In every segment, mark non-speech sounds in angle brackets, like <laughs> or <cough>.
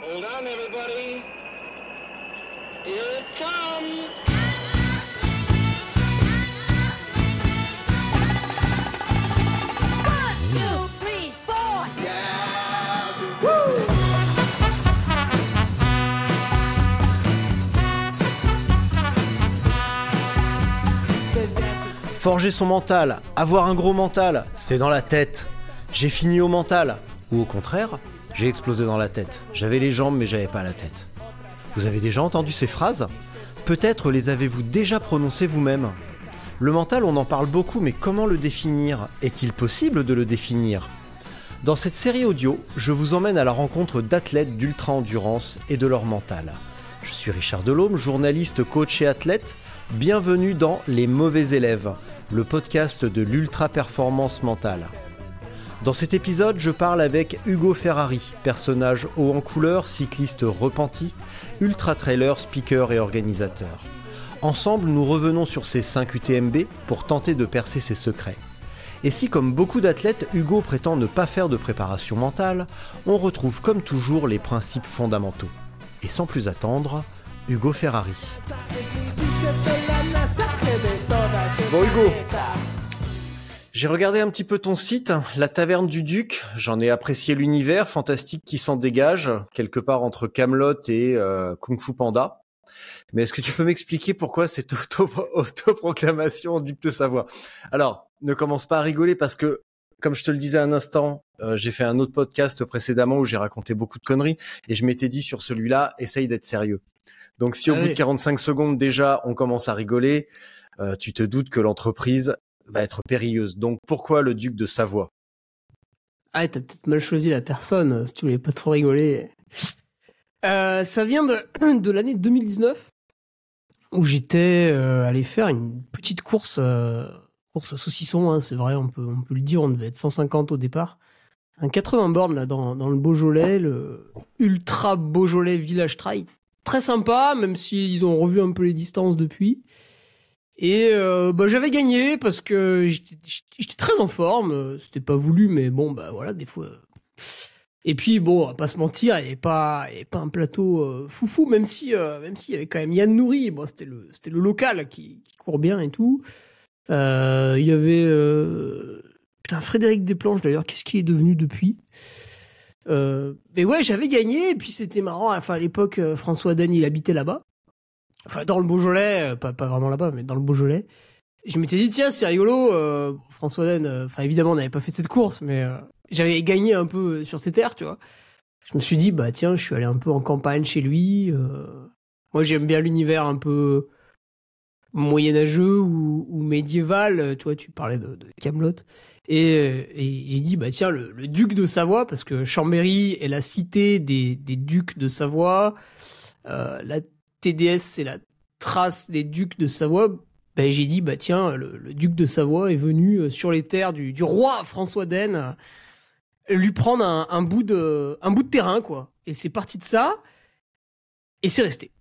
Hold on, everybody. Here it comes. Forger son mental, avoir un gros mental, c'est dans la tête. J'ai fini au mental. Ou au contraire, j'ai explosé dans la tête. J'avais les jambes mais j'avais pas la tête. Vous avez déjà entendu ces phrases? Peut-être les avez-vous déjà prononcées vous-même Le mental, on en parle beaucoup, mais comment le définir? Est-il possible de le définir? Dans cette série audio, je vous emmène à la rencontre d'athlètes d'ultra-endurance et de leur mental. Je suis Richard Delhomme, journaliste, coach et athlète. Bienvenue dans Les mauvais élèves, le podcast de l'ultra-performance mentale. Dans cet épisode, je parle avec Hugo Ferrari, personnage haut en couleur, cycliste repenti, ultra-trailer, speaker et organisateur. Ensemble, nous revenons sur ces 5 UTMB pour tenter de percer ses secrets. Et si, comme beaucoup d'athlètes, Hugo prétend ne pas faire de préparation mentale, on retrouve comme toujours les principes fondamentaux. Et sans plus attendre, Hugo Ferrari. Bon Hugo, j'ai regardé un petit peu ton site, la taverne du Duc. J'en ai apprécié l'univers fantastique qui s'en dégage, quelque part entre Camelot et euh, Kung Fu Panda. Mais est-ce que tu peux m'expliquer pourquoi cette auto- <laughs> autoproclamation Duc de Savoie? Alors, ne commence pas à rigoler parce que, comme je te le disais un instant, euh, j'ai fait un autre podcast précédemment où j'ai raconté beaucoup de conneries et je m'étais dit sur celui-là, essaye d'être sérieux. Donc si au Ah bout de oui. 45 secondes déjà on commence à rigoler, euh, tu te doutes que l'entreprise va être périlleuse. Donc pourquoi le duc de Savoie? Ah, t'as peut-être mal choisi la personne, si tu voulais pas trop rigoler. Euh, ça vient de, <clears throat> de l'année 2019, où j'étais euh, allé faire une petite course, euh, course à saucisson, hein, c'est vrai, on peut, on peut le dire, on devait être 150 au départ. Un 80 bornes là dans, dans le Beaujolais, le ultra Beaujolais Village Trail. Très sympa, même s'ils ont revu un peu les distances depuis. Et euh, bah, j'avais gagné parce que j'étais très en forme. C'était pas voulu, mais bon, bah voilà, des fois. euh. Et puis bon, on pas se mentir, il n'y avait pas, il pas un plateau euh, foufou, même si, euh, même s'il y avait quand même Yann Nourri. Bon, c'était le, c'était le local qui, qui court bien et tout. Euh, Il y avait euh, putain Frédéric Desplanches d'ailleurs. Qu'est-ce qu'il est devenu depuis? Mais ouais, j'avais gagné. Et puis c'était marrant. Enfin, à l'époque, François Den, il habitait là-bas. Enfin, dans le Beaujolais, euh, pas, pas vraiment là-bas, mais dans le Beaujolais. Je m'étais dit, tiens, c'est rigolo, euh, François Den, euh, enfin, évidemment, on n'avait pas fait cette course, mais euh, j'avais gagné un peu sur ses terres, tu vois. Je me suis dit, bah, tiens, je suis allé un peu en campagne chez lui. euh. Moi, j'aime bien l'univers un peu moyenâgeux ou, ou médiéval. euh, Tu vois, tu parlais de, de Camelot. Et, euh, et j'ai dit, bah, tiens, le, le duc de Savoie, parce que Chambéry est la cité des, des ducs de Savoie. Euh, TDS, c'est la trace des ducs de Savoie. Ben, j'ai dit, bah tiens, le, le duc de Savoie est venu euh, sur les terres du, du roi François d'Aisne euh, lui prendre un, un bout de, un bout de terrain, quoi. Et c'est parti de ça, et c'est resté.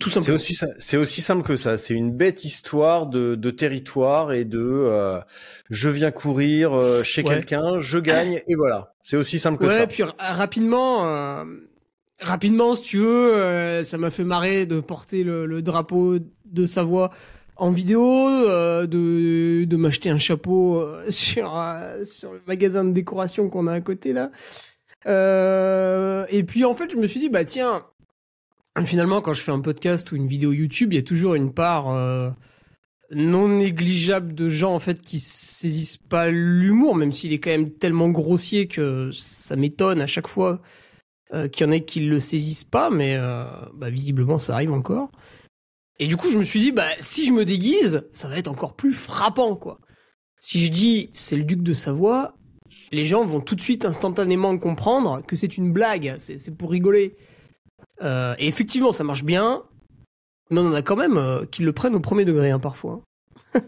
Tout C'est simplement. aussi, ça- c'est aussi simple que ça. C'est une bête histoire de, de territoire et de euh, je viens courir chez Ouais. quelqu'un, je gagne et voilà. C'est aussi simple que Ouais, ça. puis ra- rapidement, euh, rapidement, si tu veux, euh, ça m'a fait marrer de porter le, drapeau de Savoie en vidéo, euh, de, de m'acheter un chapeau euh, <laughs> sur, sur le magasin de décoration qu'on a à côté là. Et puis en fait, je me suis dit, bah tiens, finalement, quand je fais un podcast ou une vidéo YouTube, il y a toujours une part non négligeable de gens en fait qui saisissent pas l'humour, même s'il est quand même tellement grossier que ça m'étonne à chaque fois euh, qu'il y en ait qui le saisissent pas, mais euh, bah, visiblement ça arrive encore. Et du coup, je me suis dit, bah si je me déguise, ça va être encore plus frappant, quoi. Si je dis c'est le duc de Savoie, les gens vont tout de suite instantanément comprendre que c'est une blague, c'est pour rigoler. Euh, et effectivement, ça marche bien, mais on en a quand même qui le prennent au premier degré, hein, parfois. <laughs>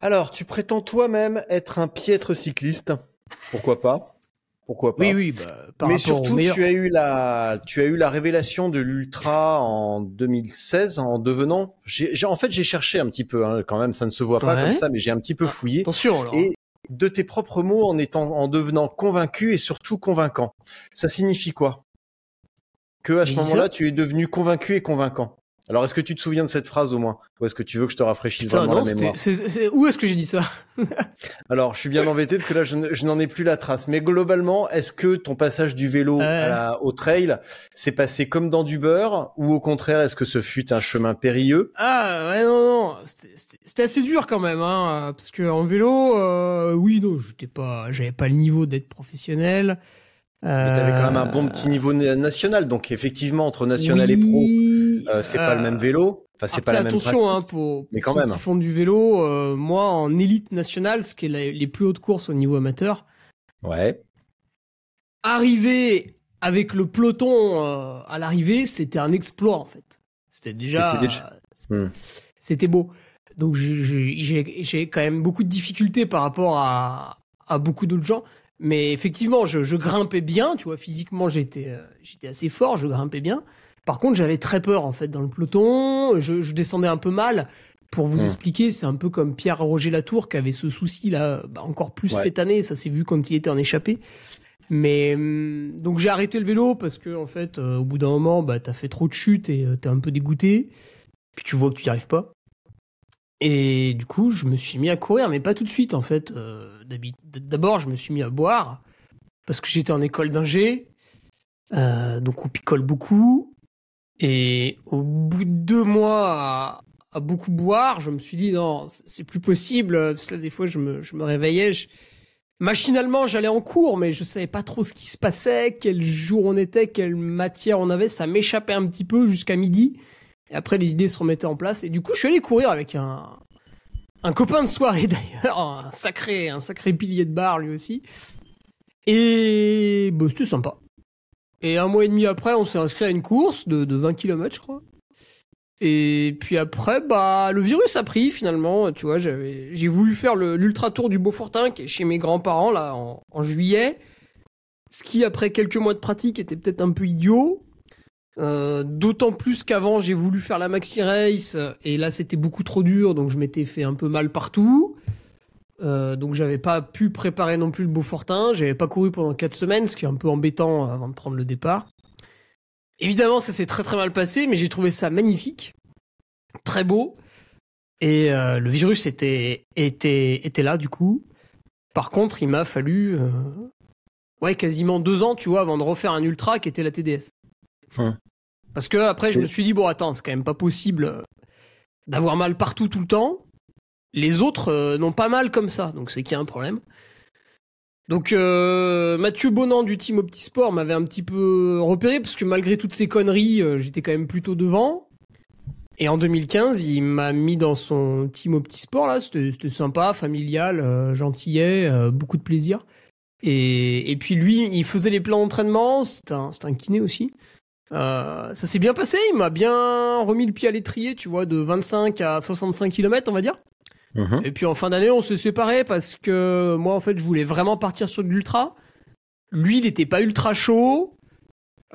Alors, tu prétends toi-même être un piètre cycliste. Pourquoi pas? Pourquoi pas Oui, oui, bah, par Mais surtout, tu as eu la, tu as eu la révélation de l'ultra en 2016 en devenant. J'ai, en fait, j'ai cherché un petit peu. Hein, quand même, ça ne se voit pas comme ça, mais j'ai un petit peu Ah, fouillé. Attention, alors. Et de tes propres mots en étant, en devenant convaincu et surtout convaincant. Ça signifie quoi? Que à ce moment-là, tu es devenu convaincu et convaincant. Alors, est-ce que tu te souviens de cette phrase au moins? Ou est-ce que tu veux que je te rafraîchisse Putain, vraiment non, la mémoire? où est-ce que j'ai dit ça? <laughs> Alors, je suis bien embêté parce que là, je, ne- je n'en ai plus la trace. Mais globalement, est-ce que ton passage du vélo Ouais. à la- au trail s'est passé comme dans du beurre ou au contraire, est-ce que ce fut un chemin périlleux? Ah ouais non non, c'était- assez dur quand même hein, parce que en vélo, euh, oui non, j'étais pas, j'avais pas le niveau d'être professionnel. Mais t'avais quand même un Euh, bon petit niveau na- national, donc effectivement entre national et pro, oui, euh, c'est pas le euh, même vélo. Enfin, c'est pas la même attention, hein, pour, Mais pour quand ceux même. qui font du vélo, euh, moi en élite nationale, ce qui est la- les plus hautes courses au niveau amateur, Ouais. arriver avec le peloton euh, à l'arrivée, c'était un exploit en fait. C'était déjà, C'était déjà- Hmm. beau. Donc j'ai- quand même beaucoup de difficultés par rapport à, à beaucoup d'autres gens. Mais effectivement, je, je grimpais bien, tu vois, physiquement j'étais euh, j'étais assez fort, je grimpais bien. Par contre, j'avais très peur en fait dans le peloton, je, je descendais un peu mal. Pour vous Hmm. expliquer, c'est un peu comme Pierre-Roger Latour qui avait ce souci là, bah, encore plus Ouais. cette année, ça s'est vu quand il était en échappée. Mais hum, donc j'ai arrêté le vélo parce que en fait, euh, au bout d'un moment, bah t'as fait trop de chutes et euh, t'es un peu dégoûté. Puis tu vois que tu n'y arrives pas. Et du coup, je me suis mis à courir, mais pas tout de suite en fait. Euh, D'abord, je me suis mis à boire parce que j'étais en école d'ingé, euh, donc on picole beaucoup. Et au bout de deux mois à, beaucoup boire, je me suis dit non, c'est plus possible. Parce que là, des fois, je me, je me réveillais. Machinalement, j'allais en cours, mais je savais pas trop ce qui se passait, quel jour on était, quelle matière on avait. Ça m'échappait un petit peu jusqu'à midi. Après, les idées se remettaient en place. Et du coup, je suis allé courir avec un, un copain de soirée <laughs> d'ailleurs, un sacré, un sacré pilier de bar lui aussi. Et bah, c'était sympa. Et un mois et demi après, on s'est inscrit à une course de, de 20 km, je crois. Et puis après, bah, le virus a pris finalement. Tu vois, j'avais, j'ai voulu faire l'ultra tour du Beaufortin qui est chez mes grands-parents là en juillet. Ce qui, après quelques mois de pratique, était peut-être un peu idiot. Euh, D'autant plus qu'avant, j'ai voulu faire la maxi race et là, c'était beaucoup trop dur, donc je m'étais fait un peu mal partout. Euh, donc j'avais pas pu préparer non plus le Beaufortin. J'avais pas couru pendant 4 semaines, ce qui est un peu embêtant avant de prendre le départ. Évidemment, ça s'est très très mal passé, mais j'ai trouvé ça magnifique, très beau. Et euh, le virus était, était, là du coup. Par contre, il m'a fallu euh, ouais, quasiment deux ans, tu vois, avant de refaire un ultra qui était la TDS. Parce que après, je me suis dit, bon, attends, c'est quand même pas possible euh, d'avoir mal partout tout le temps. Les autres euh, n'ont pas mal comme ça, donc c'est qu'il y a un problème. Donc euh, Mathieu Bonan du team Optisport m'avait un petit peu repéré parce que malgré toutes ces conneries, euh, j'étais quand même plutôt devant. Et en 2015, il m'a mis dans son team Optisport là, c'était sympa, familial, gentillet, beaucoup de plaisir. Et, et puis lui, il faisait les plans d'entraînement, c'est un, un kiné aussi. Euh, ça s'est bien passé, il m'a bien remis le pied à l'étrier, tu vois, de 25 à 65 km, on va dire. Mhm. Et puis en fin d'année, on s'est séparés parce que moi, en fait, je voulais vraiment partir sur de l'ultra. Lui, il était pas ultra chaud.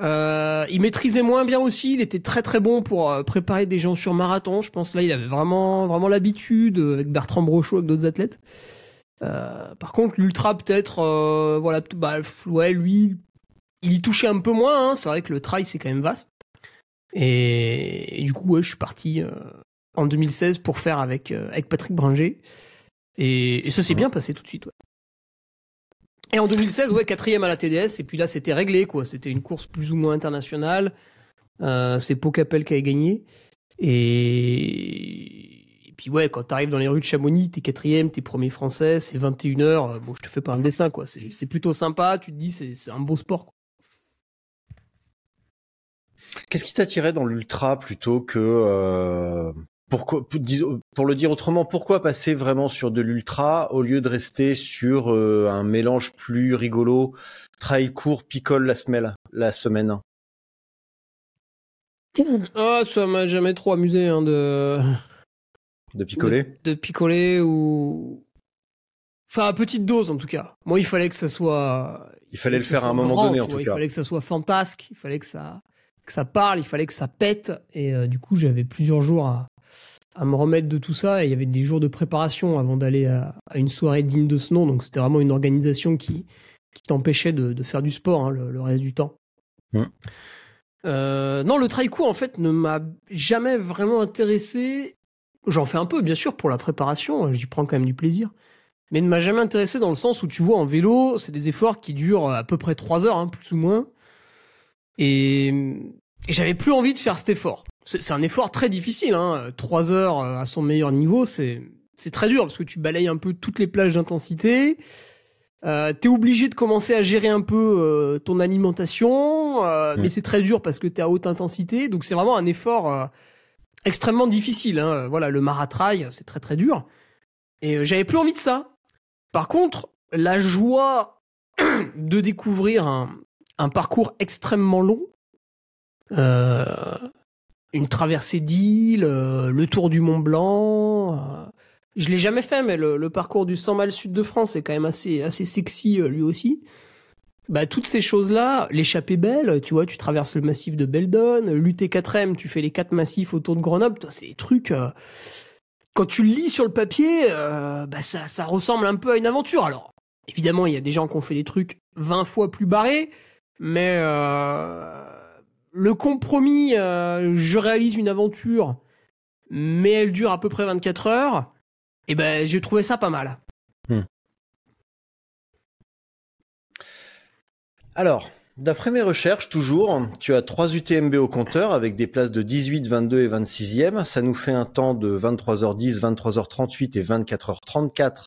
Euh, il maîtrisait moins bien aussi. Il était très très bon pour euh, préparer des gens sur marathon. Je pense là, il avait vraiment vraiment l'habitude avec Bertrand Brochot, avec d'autres athlètes. Euh, par contre, l'ultra peut-être, euh, voilà, bah ouais, lui, il y touchait un peu moins. hein. C'est vrai que le trail c'est quand même vaste. Et, et du coup, ouais, je suis parti euh, en 2016 pour faire avec, euh, avec Patrick Bringer. Et, et ça s'est bien passé tout de suite, ouais. Et en 2016, ouais, quatrième à la TDS, et puis là, c'était réglé, quoi. C'était une course plus ou moins internationale. Euh, c'est Pocapel qui avait gagné. Et... et puis, ouais, quand t'arrives dans les rues de Chamonix, t'es quatrième, t'es premier français, c'est 21h. Bon, je te fais pas un dessin, quoi. C'est plutôt sympa. Tu te dis, c'est c'est un beau sport, quoi. Qu'est-ce qui t'attirait dans l'ultra plutôt que euh, pourquoi pour, le dire autrement, pourquoi passer vraiment sur de l'ultra au lieu de rester sur euh, un mélange plus rigolo, trail court, picole la semaine, la semaine? Ah, ça m'a jamais trop amusé, hein, de... <laughs> De picoler? De, de picoler ou enfin à petite dose en tout cas moi il fallait que ça soit Il fallait le faire à un moment grand, donné en vois, tout il cas. fallait que ça soit fantasque il fallait que ça que ça parle il fallait que ça pète et euh, du coup j'avais plusieurs jours à à me remettre de tout ça. Et il y avait des jours de préparation avant d'aller à, à une soirée digne de ce nom. Donc c'était vraiment une organisation qui, qui t'empêchait de, de faire du sport hein, le, le reste du temps. Euh, non, le trail court, en fait, ne m'a jamais vraiment intéressé. J'en fais un peu, bien sûr, pour la préparation. J'y prends quand même du plaisir. Mais ne m'a jamais intéressé dans le sens où tu vois, en vélo, c'est des efforts qui durent à peu près 3 heures, hein, plus ou moins. Et, et j'avais plus envie de faire cet effort. C'est c'est un effort très difficile, hein. 3 heures euh, à son meilleur niveau, c'est c'est très dur parce que tu balayes un peu toutes les plages d'intensité. Euh, t'es obligé de commencer à gérer un peu euh, ton alimentation, euh, mais c'est très dur parce que t'es à haute intensité, donc c'est vraiment un effort euh, extrêmement difficile. Hein. Voilà, le maratrail, c'est très très dur. Et euh, j'avais plus envie de ça. Par contre, la joie <clears throat> de découvrir un, un parcours extrêmement long, euh, une traversée d'île, euh, le tour du Mont Blanc. euh, je l'ai jamais fait, mais le, parcours du 100 miles sud de France est quand même assez, assez sexy lui aussi. Bah, toutes ces choses-là, l'échappée belle, tu vois, tu traverses le massif de Beldon, l'UT4M, tu fais les quatre massifs autour de Grenoble, c'est des trucs. quand tu le lis sur le papier, bah, ça, ça ressemble un peu à une aventure. Alors, évidemment, il y a des gens qui ont fait des trucs 20 fois plus barrés, mais euh, le compromis, euh, je réalise une aventure, mais elle dure à peu près 24 heures, et ben, j'ai trouvé ça pas mal. Alors, d'après mes recherches, toujours, tu as 3 UTMB au compteur avec des places de 18, 22 et 26e. Ça nous fait un temps de 23h10, 23h38 et 24h34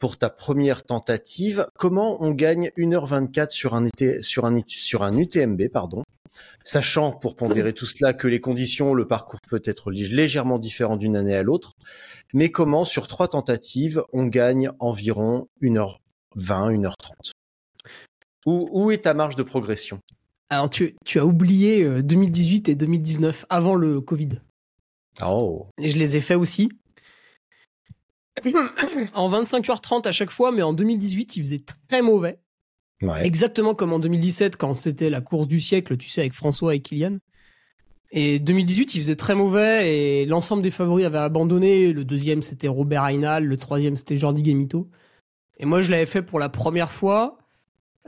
pour ta première tentative. Comment on gagne 1h24 sur un, sur un, sur un UTMB, pardon? Sachant, pour pondérer tout cela, que les conditions, le parcours peut être lég- légèrement différent d'une année à l'autre. Mais comment, sur trois tentatives, on gagne environ 1h20, 1h30 où, où est ta marge de progression? Alors, tu, tu as oublié euh, 2018 et 2019, avant le Covid. Oh. Et je les ai faits aussi. En 25h30 à chaque fois, mais en 2018, il faisait très mauvais. Ouais. Exactement comme en 2017, quand c'était la course du siècle, tu sais, avec François et Kylian. Et 2018, il faisait très mauvais et l'ensemble des favoris avaient abandonné. Le deuxième, c'était Robert Aynal. Le troisième, c'était Jordi Gemito. Et moi, je l'avais fait pour la première fois.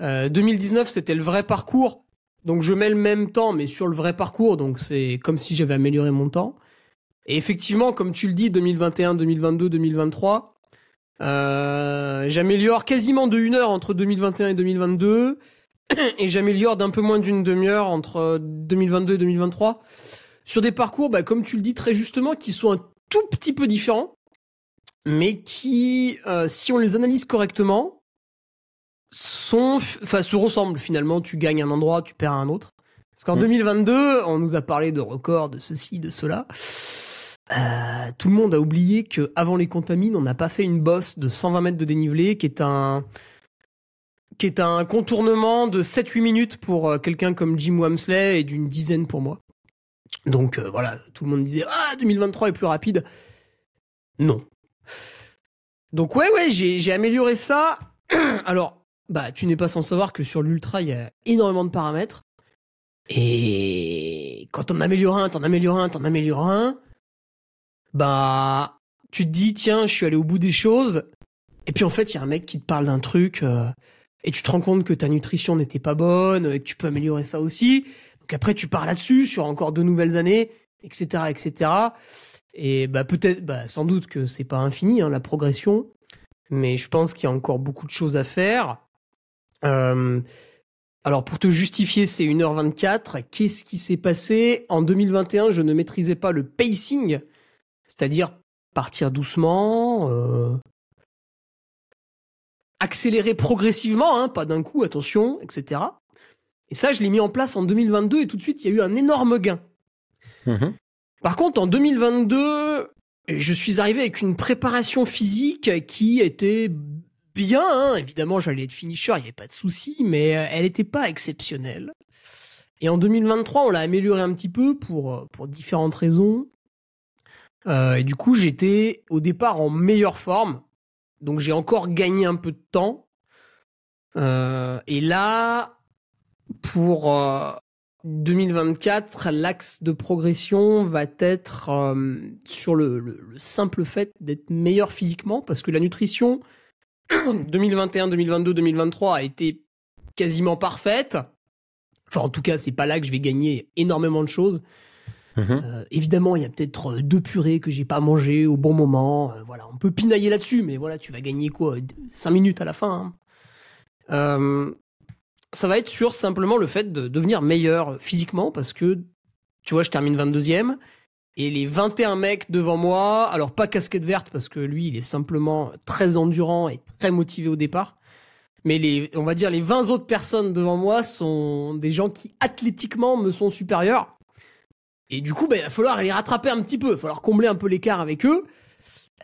Euh, 2019, c'était le vrai parcours. Donc, je mets le même temps, mais sur le vrai parcours. Donc, c'est comme si j'avais amélioré mon temps. Et effectivement, comme tu le dis, 2021, 2022, 2023, euh, j'améliore quasiment de une heure entre 2021 et 2022 <clears throat> et j'améliore d'un peu moins d'une demi-heure entre 2022 et 2023 sur des parcours, bah, comme tu le dis très justement, qui sont un tout petit peu différents, mais qui, euh, si on les analyse correctement, sont, enfin, se ressemblent finalement. Tu gagnes un endroit, tu perds un autre. Parce qu'en Mm. 2022, on nous a parlé de records, de ceci, de cela. Euh, tout le monde a oublié que avant les contamines, on n'a pas fait une bosse de 120 mètres de dénivelé, qui est un qui est un contournement de 7-8 minutes pour euh, quelqu'un comme Jim Wamsley et d'une dizaine pour moi. Donc euh, voilà, tout le monde disait ah 2023 est plus rapide. Non. Donc ouais ouais, j'ai amélioré ça. <clears throat> Alors bah tu n'es pas sans savoir que sur l'ultra il y a énormément de paramètres. Et quand t'en améliores un, t'en améliores un, t'en améliores un, bah tu te dis tiens je suis allé au bout des choses. Et puis en fait il y a un mec qui te parle d'un truc. euh, et tu te rends compte que ta nutrition n'était pas bonne, et que tu peux améliorer ça aussi. Donc après, tu pars là-dessus sur encore de nouvelles années, etc., etc. Et bah peut-être, bah sans doute que c'est pas infini hein, la progression, mais je pense qu'il y a encore beaucoup de choses à faire. Euh, alors pour te justifier ces 1h24, qu'est-ce qui s'est passé? En 2021, je ne maîtrisais pas le pacing, c'est-à-dire partir doucement, euh, accélérer progressivement, hein, pas d'un coup, attention, etc. Et ça, je l'ai mis en place en 2022 et tout de suite, il y a eu un énorme gain. Mhm. Par contre, en 2022, je suis arrivé avec une préparation physique qui était bien. hein. Évidemment, j'allais être finisher, il n'y avait pas de souci, mais euh, elle n'était pas exceptionnelle. Et en 2023, on l'a améliorée un petit peu pour, euh, pour différentes raisons. Euh, et du coup, j'étais au départ en meilleure forme. Donc j'ai encore gagné un peu de temps. Euh, et là, pour euh, 2024, l'axe de progression va être euh, sur le, le- le simple fait d'être meilleur physiquement, parce que la nutrition 2021, 2022, 2023 a été quasiment parfaite. Enfin, en tout cas, c'est pas là que je vais gagner énormément de choses. Mhm. Euh, évidemment, il y a peut-être euh, deux purées que j'ai pas mangées au bon moment. Euh, voilà, on peut pinailler là-dessus, mais voilà, tu vas gagner quoi 5 minutes à la fin. hein. Ça va être sur simplement le fait de devenir meilleur physiquement parce que, tu vois, je termine 22e et les 21 mecs devant moi, alors pas casquette verte parce que lui, il est simplement très endurant et très motivé au départ. Mais les, on va dire, les 20 autres personnes devant moi sont des gens qui athlétiquement me sont supérieurs. Et du coup, ben, il va falloir les rattraper un petit peu. Il va falloir combler un peu l'écart avec eux.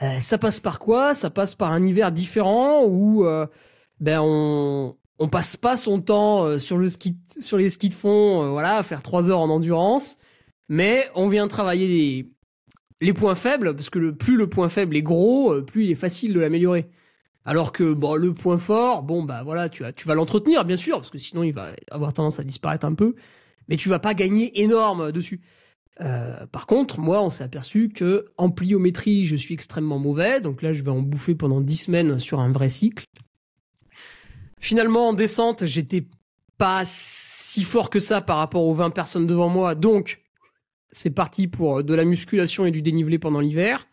Euh, ça passe par quoi? Ça passe par un hiver différent où euh, ben on on passe pas son temps euh, sur le ski sur les skis de fond, voilà, à faire trois heures en endurance, mais on vient travailler les les points faibles parce que le plus le point faible est gros, plus il est facile de l'améliorer. Alors que bon, le point fort, bon bah voilà, tu vas tu vas l'entretenir bien sûr parce que sinon il va avoir tendance à disparaître un peu, mais tu vas pas gagner énorme dessus. Euh, par contre, moi, on s'est aperçu que en pliométrie, je suis extrêmement mauvais. Donc là, je vais en bouffer pendant 10 semaines sur un vrai cycle. Finalement, en descente, j'étais pas si fort que ça par rapport aux 20 personnes devant moi. Donc, c'est parti pour de la musculation et du dénivelé pendant l'hiver.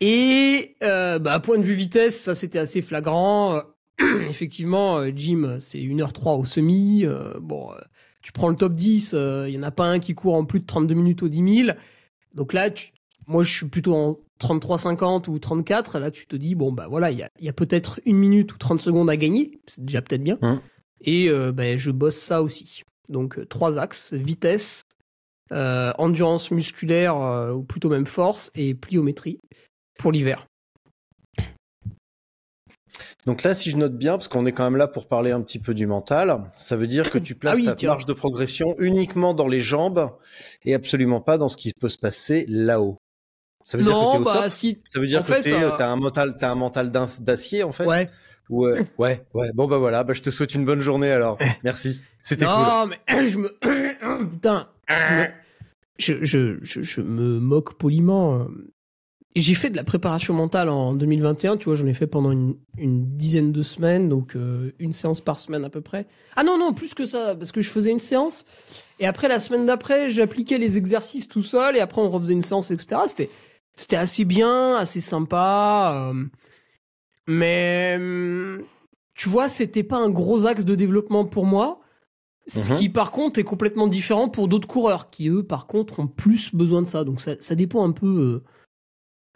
Et euh, bah, point de vue vitesse, ça c'était assez flagrant. Euh, <clears throat> Effectivement, euh, Jim, c'est 1h03 au semi. Euh, bon, euh, tu prends le top 10, il y en a pas un qui court en plus de 32 minutes au 10 000. Donc là, tu- moi je suis plutôt en 33-50 ou 34. Là, tu te dis, bon, bah voilà, il y a, il y a peut-être une minute ou 30 secondes à gagner. C'est déjà peut-être bien. Hum. Et euh, ben, je bosse ça aussi. Donc euh, trois axes, vitesse, euh, endurance musculaire, euh, ou plutôt même force, et pliométrie pour l'hiver. Donc là, si je note bien, parce qu'on est quand même là pour parler un petit peu du mental, ça veut dire que tu places Ah oui, ta tiens. marge de progression uniquement dans les jambes et absolument pas dans ce qui peut se passer là-haut. Ça veut dire que Non, t'es au bah top si. Ça veut dire en que t'es, euh, t'as un mental, t'as un mental d'acier en fait. Ouais. Ouais, ouais, ouais. Bon bah voilà, bah je te souhaite une bonne journée alors. Merci. C'était cool. Non, mais <coughs> je me. <coughs> Putain. Je, me- je, je, je, je me moque poliment. Euh. J'ai fait de la préparation mentale en 2021, tu vois, j'en ai fait pendant une, une dizaine de semaines, donc euh, une séance par semaine à peu près. Ah non, non, plus que ça, parce que je faisais une séance, et après, la semaine d'après, j'appliquais les exercices tout seul, et après, on refaisait une séance, etc. C'était, c'était assez bien, assez sympa, euh, mais hum, tu vois, c'était pas un gros axe de développement pour moi. Ce Mhm. qui, par contre, est complètement différent pour d'autres coureurs qui, eux, par contre, ont plus besoin de ça. Donc, ça, ça dépend un peu euh,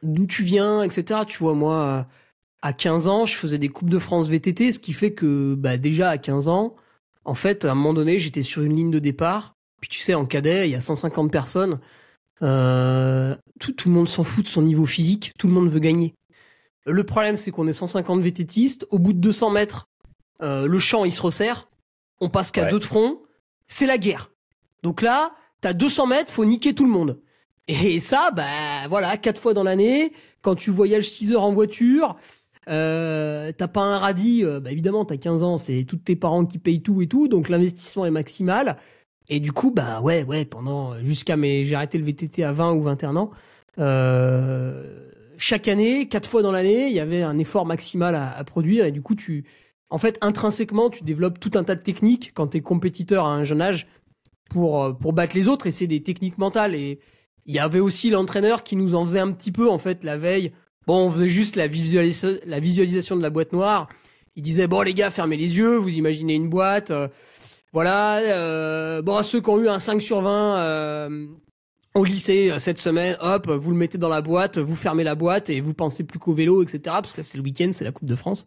d'où tu viens, etc. Tu vois, moi, à 15 ans, je faisais des Coupes de France VTT, ce qui fait que, bah, déjà, à 15 ans, en fait, à un moment donné, j'étais sur une ligne de départ. Puis, tu sais, en cadet, il y a 150 personnes. Euh, tout, tout le monde s'en fout de son niveau physique. Tout le monde veut gagner. Le problème, c'est qu'on est 150 VTTistes. Au bout de 200 mètres, euh, le champ, il se resserre. On passe qu'à Ouais. deux de front. C'est la guerre. Donc là, t'as 200 mètres, faut niquer tout le monde. Et ça, bah voilà, quatre fois dans l'année, quand tu voyages 6 heures en voiture, euh, t'as pas un radis, euh, bah évidemment, t'as 15 ans, c'est tous tes parents qui payent tout et tout, donc l'investissement est maximal. Et du coup, bah ouais, ouais, pendant jusqu'à mes, j'ai arrêté le VTT à 20 ou 21 ans. Euh, chaque année, quatre fois dans l'année, il y avait un effort maximal à, à produire et du coup, tu, en fait, intrinsèquement, tu développes tout un tas de techniques quand t'es compétiteur à un jeune âge pour euh, pour battre les autres et c'est des techniques mentales et il y avait aussi l'entraîneur qui nous en faisait un petit peu en fait la veille. Bon, on faisait juste la, visualisa- la visualisation de la boîte noire. Il disait bon les gars, fermez les yeux, vous imaginez une boîte. euh, voilà. euh, bon, ceux qui ont eu un 5 sur 20 euh, au lycée euh, cette semaine, hop, vous le mettez dans la boîte, vous fermez la boîte et vous pensez plus qu'au vélo, etc. Parce que c'est le week-end, c'est la Coupe de France.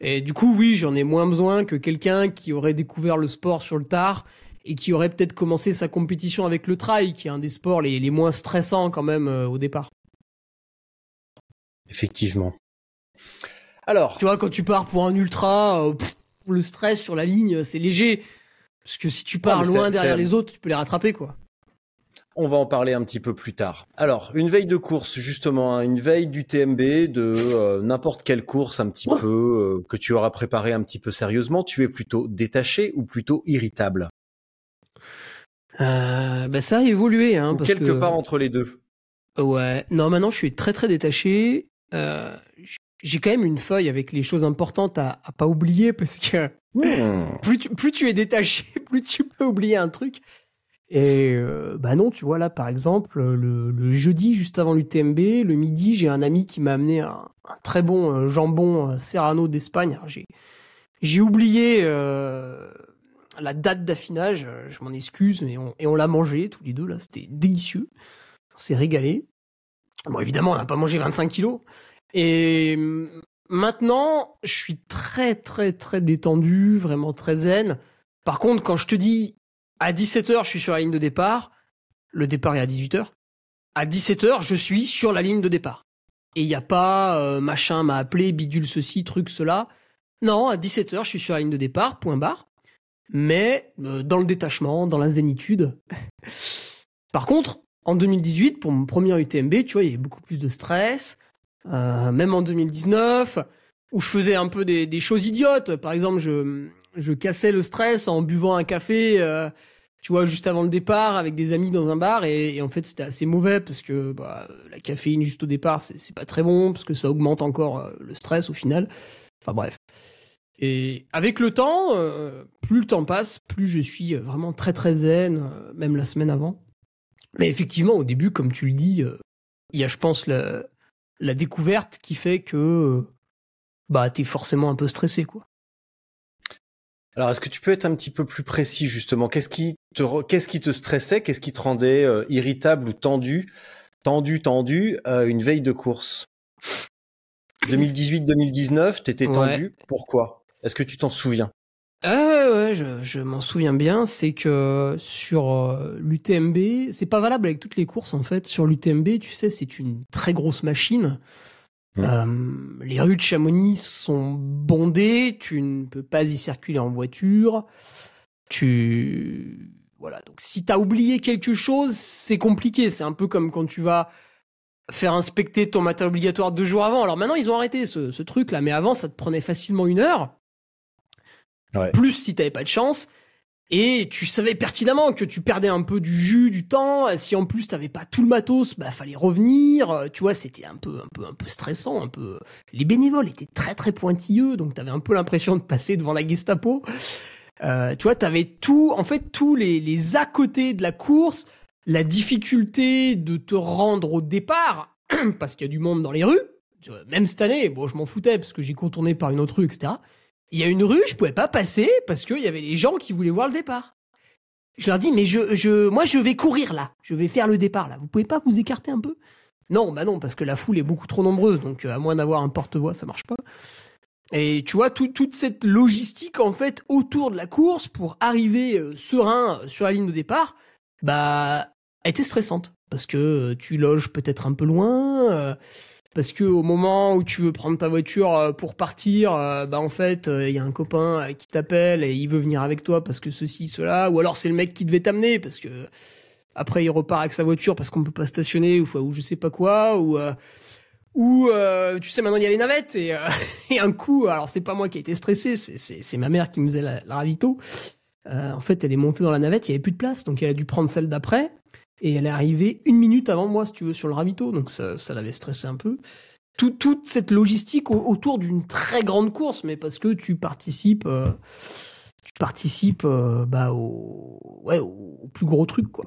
Et du coup, oui, j'en ai moins besoin que quelqu'un qui aurait découvert le sport sur le tard et qui aurait peut-être commencé sa compétition avec le trail, qui est un des sports les, les moins stressants quand même euh, au départ. Effectivement. Alors, Tu vois, quand tu pars pour un ultra, euh, pff, le stress sur la ligne, c'est léger. Parce que si tu pars loin derrière les autres, tu peux les rattraper, quoi. on va en parler un petit peu plus tard. Alors, une veille de course, justement, hein, une veille du TMB, de euh, n'importe quelle course un petit peu euh, que tu auras préparé un petit peu sérieusement, tu es plutôt détaché ou plutôt irritable? Euh, bah, ça a évolué, hein, Ou parce quelque que... part entre les deux Ouais. Non, maintenant, je suis très très détaché. Euh, j'ai quand même une feuille avec les choses importantes à, à pas oublier parce que Hmm. <laughs> plus tu, plus tu es détaché, <laughs> plus tu peux oublier un truc. Et euh, bah non, tu vois là par exemple le, le jeudi juste avant l'UTMB, le midi, j'ai un ami qui m'a amené un, un très bon euh, jambon euh, Serrano d'Espagne. J'ai j'ai oublié euh, la date d'affinage, euh, je m'en excuse, mais on, et on l'a mangé tous les deux là, c'était délicieux. On s'est régalé. Bon évidemment, on n'a pas mangé 25 kilos. Et hum, maintenant, je suis très très très détendu, vraiment très zen. Par contre, quand je te dis à 17h, je suis sur la ligne de départ, le départ est à 18h. À 17h, je suis sur la ligne de départ. Et il n'y a pas euh, machin m'a appelé, bidule ceci, truc cela. Non, à 17h, je suis sur la ligne de départ, point barre. Mais euh, dans le détachement, dans la zénitude. Par contre, en 2018, pour mon premier UTMB, tu vois, il y avait beaucoup plus de stress. Euh, même en 2019, où je faisais un peu des, des choses idiotes. Par exemple, je, je cassais le stress en buvant un café, euh, tu vois, juste avant le départ avec des amis dans un bar. Et, et en fait, c'était assez mauvais parce que bah, la caféine juste au départ, c'est pas très bon parce que ça augmente encore euh, le stress au final. Enfin bref. Et avec le temps, euh, plus le temps passe, plus je suis vraiment très très zen, euh, même la semaine avant. Mais effectivement, au début, comme tu le dis, euh, il y a, je pense, la, la découverte qui fait que bah t'es forcément un peu stressé, quoi. Alors, est-ce que tu peux être un petit peu plus précis, justement? Qu'est-ce qui te, qu'est-ce qui te stressait? Qu'est-ce qui te rendait irritable ou tendu Tendu, tendu, une veille de course? <laughs> 2018-2019, t'étais Ouais. tendu. Pourquoi? Est-ce que tu t'en souviens? Ah ouais, ouais, je, je m'en souviens bien. C'est que sur euh, l'UTMB, c'est pas valable avec toutes les courses en fait. Sur l'UTMB, tu sais, c'est une très grosse machine. Euh, les rues de Chamonix sont bondées. Tu ne peux pas y circuler en voiture. Tu voilà. Donc si t'as oublié quelque chose, c'est compliqué. C'est un peu comme quand tu vas faire inspecter ton matériel obligatoire deux jours avant. Alors maintenant, ils ont arrêté ce, ce truc là, mais avant, ça te prenait facilement une heure Plus si t'avais pas de chance. Et tu savais pertinemment que tu perdais un peu du jus, du temps. Si en plus t'avais pas tout le matos, bah fallait revenir. Euh, Tu vois, c'était un peu, un peu, un peu stressant, un peu. Les bénévoles étaient très très pointilleux, donc t'avais un peu l'impression de passer devant la Gestapo. Euh, tu vois, t'avais tout, en fait, tous les, les à côté de la course, la difficulté de te rendre au départ, <clears throat> parce qu'il y a du monde dans les rues. Vois, Même cette année, bon, je m'en foutais parce que j'ai contourné par une autre rue, etc. Il y a une rue, je pouvais pas passer parce qu'il y avait les gens qui voulaient voir le départ. Je leur dis, mais je, je, moi, je vais courir là. Je vais faire le départ là. Vous pouvez pas vous écarter un peu? Non, bah non, parce que la foule est beaucoup trop nombreuse. Donc, euh, à moins d'avoir un porte-voix, ça marche pas. Et tu vois, tout- toute cette logistique, en fait, autour de la course pour arriver euh, serein euh, sur la ligne de départ, bah, était stressante. Parce que tu loges peut-être un peu loin, parce que au moment où tu veux prendre ta voiture euh, pour partir, euh, bah en fait, il y a un copain euh, qui t'appelle et il veut venir avec toi parce que ceci, cela, ou alors c'est le mec qui devait t'amener parce que après il repart avec sa voiture parce qu'on peut pas stationner ou, ou je sais pas quoi, ou euh, ou euh, tu sais maintenant il y a les navettes et, euh, <laughs> un coup, alors c'est pas moi qui ai été stressé, c'est- ma mère qui me faisait la, ravito. Euh, en fait, elle est montée dans la navette, il y avait plus de place, donc elle a dû prendre celle d'après. Et elle est arrivée une minute avant moi, si tu veux, sur le ravito. Donc ça, ça l'avait stressé un peu. Tout- toute cette logistique au- autour d'une très grande course, mais parce que tu participes, euh, tu participes euh, bah, au, ouais, au, plus gros truc, quoi.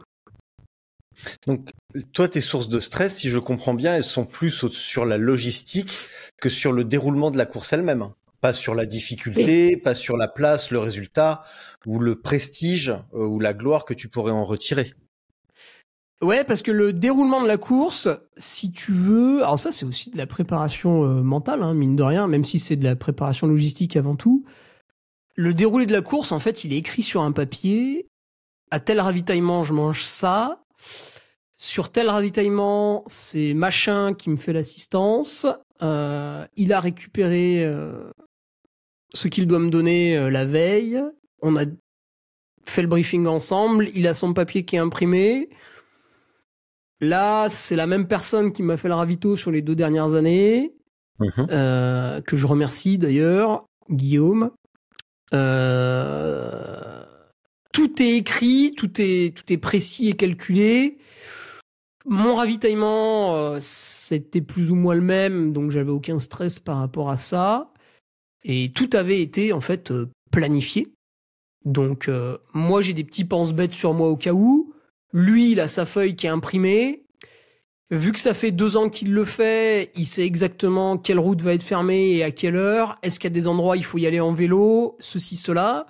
Donc, toi, tes sources de stress, si je comprends bien, elles sont plus sur la logistique que sur le déroulement de la course elle-même. Pas sur la difficulté, pas sur la place, le résultat, ou le prestige, euh, ou la gloire que tu pourrais en retirer. Ouais, parce que le déroulement de la course, si tu veux, alors ça c'est aussi de la préparation euh, mentale, hein, mine de rien, même si c'est de la préparation logistique avant tout. Le déroulé de la course, en fait, il est écrit sur un papier. À tel ravitaillement, je mange ça. Sur tel ravitaillement, c'est machin qui me fait l'assistance. Euh, il a récupéré euh, ce qu'il doit me donner euh, la veille. On a fait le briefing ensemble. Il a son papier qui est imprimé. Là, c'est la même personne qui m'a fait le ravito sur les deux dernières années, euh, que je remercie d'ailleurs, Guillaume. Euh, tout est écrit, tout est tout est précis et calculé. Mon ravitaillement, euh, c'était plus ou moins le même, donc j'avais aucun stress par rapport à ça. Et tout avait été en fait planifié. Donc moi j'ai des petits pense-bêtes sur moi au cas où. Lui il a sa feuille qui est imprimée. Vu que ça fait deux ans qu'il le fait, il sait exactement quelle route va être fermée et à quelle heure. Est-ce qu'il y a des endroits où il faut y aller en vélo, ceci, cela.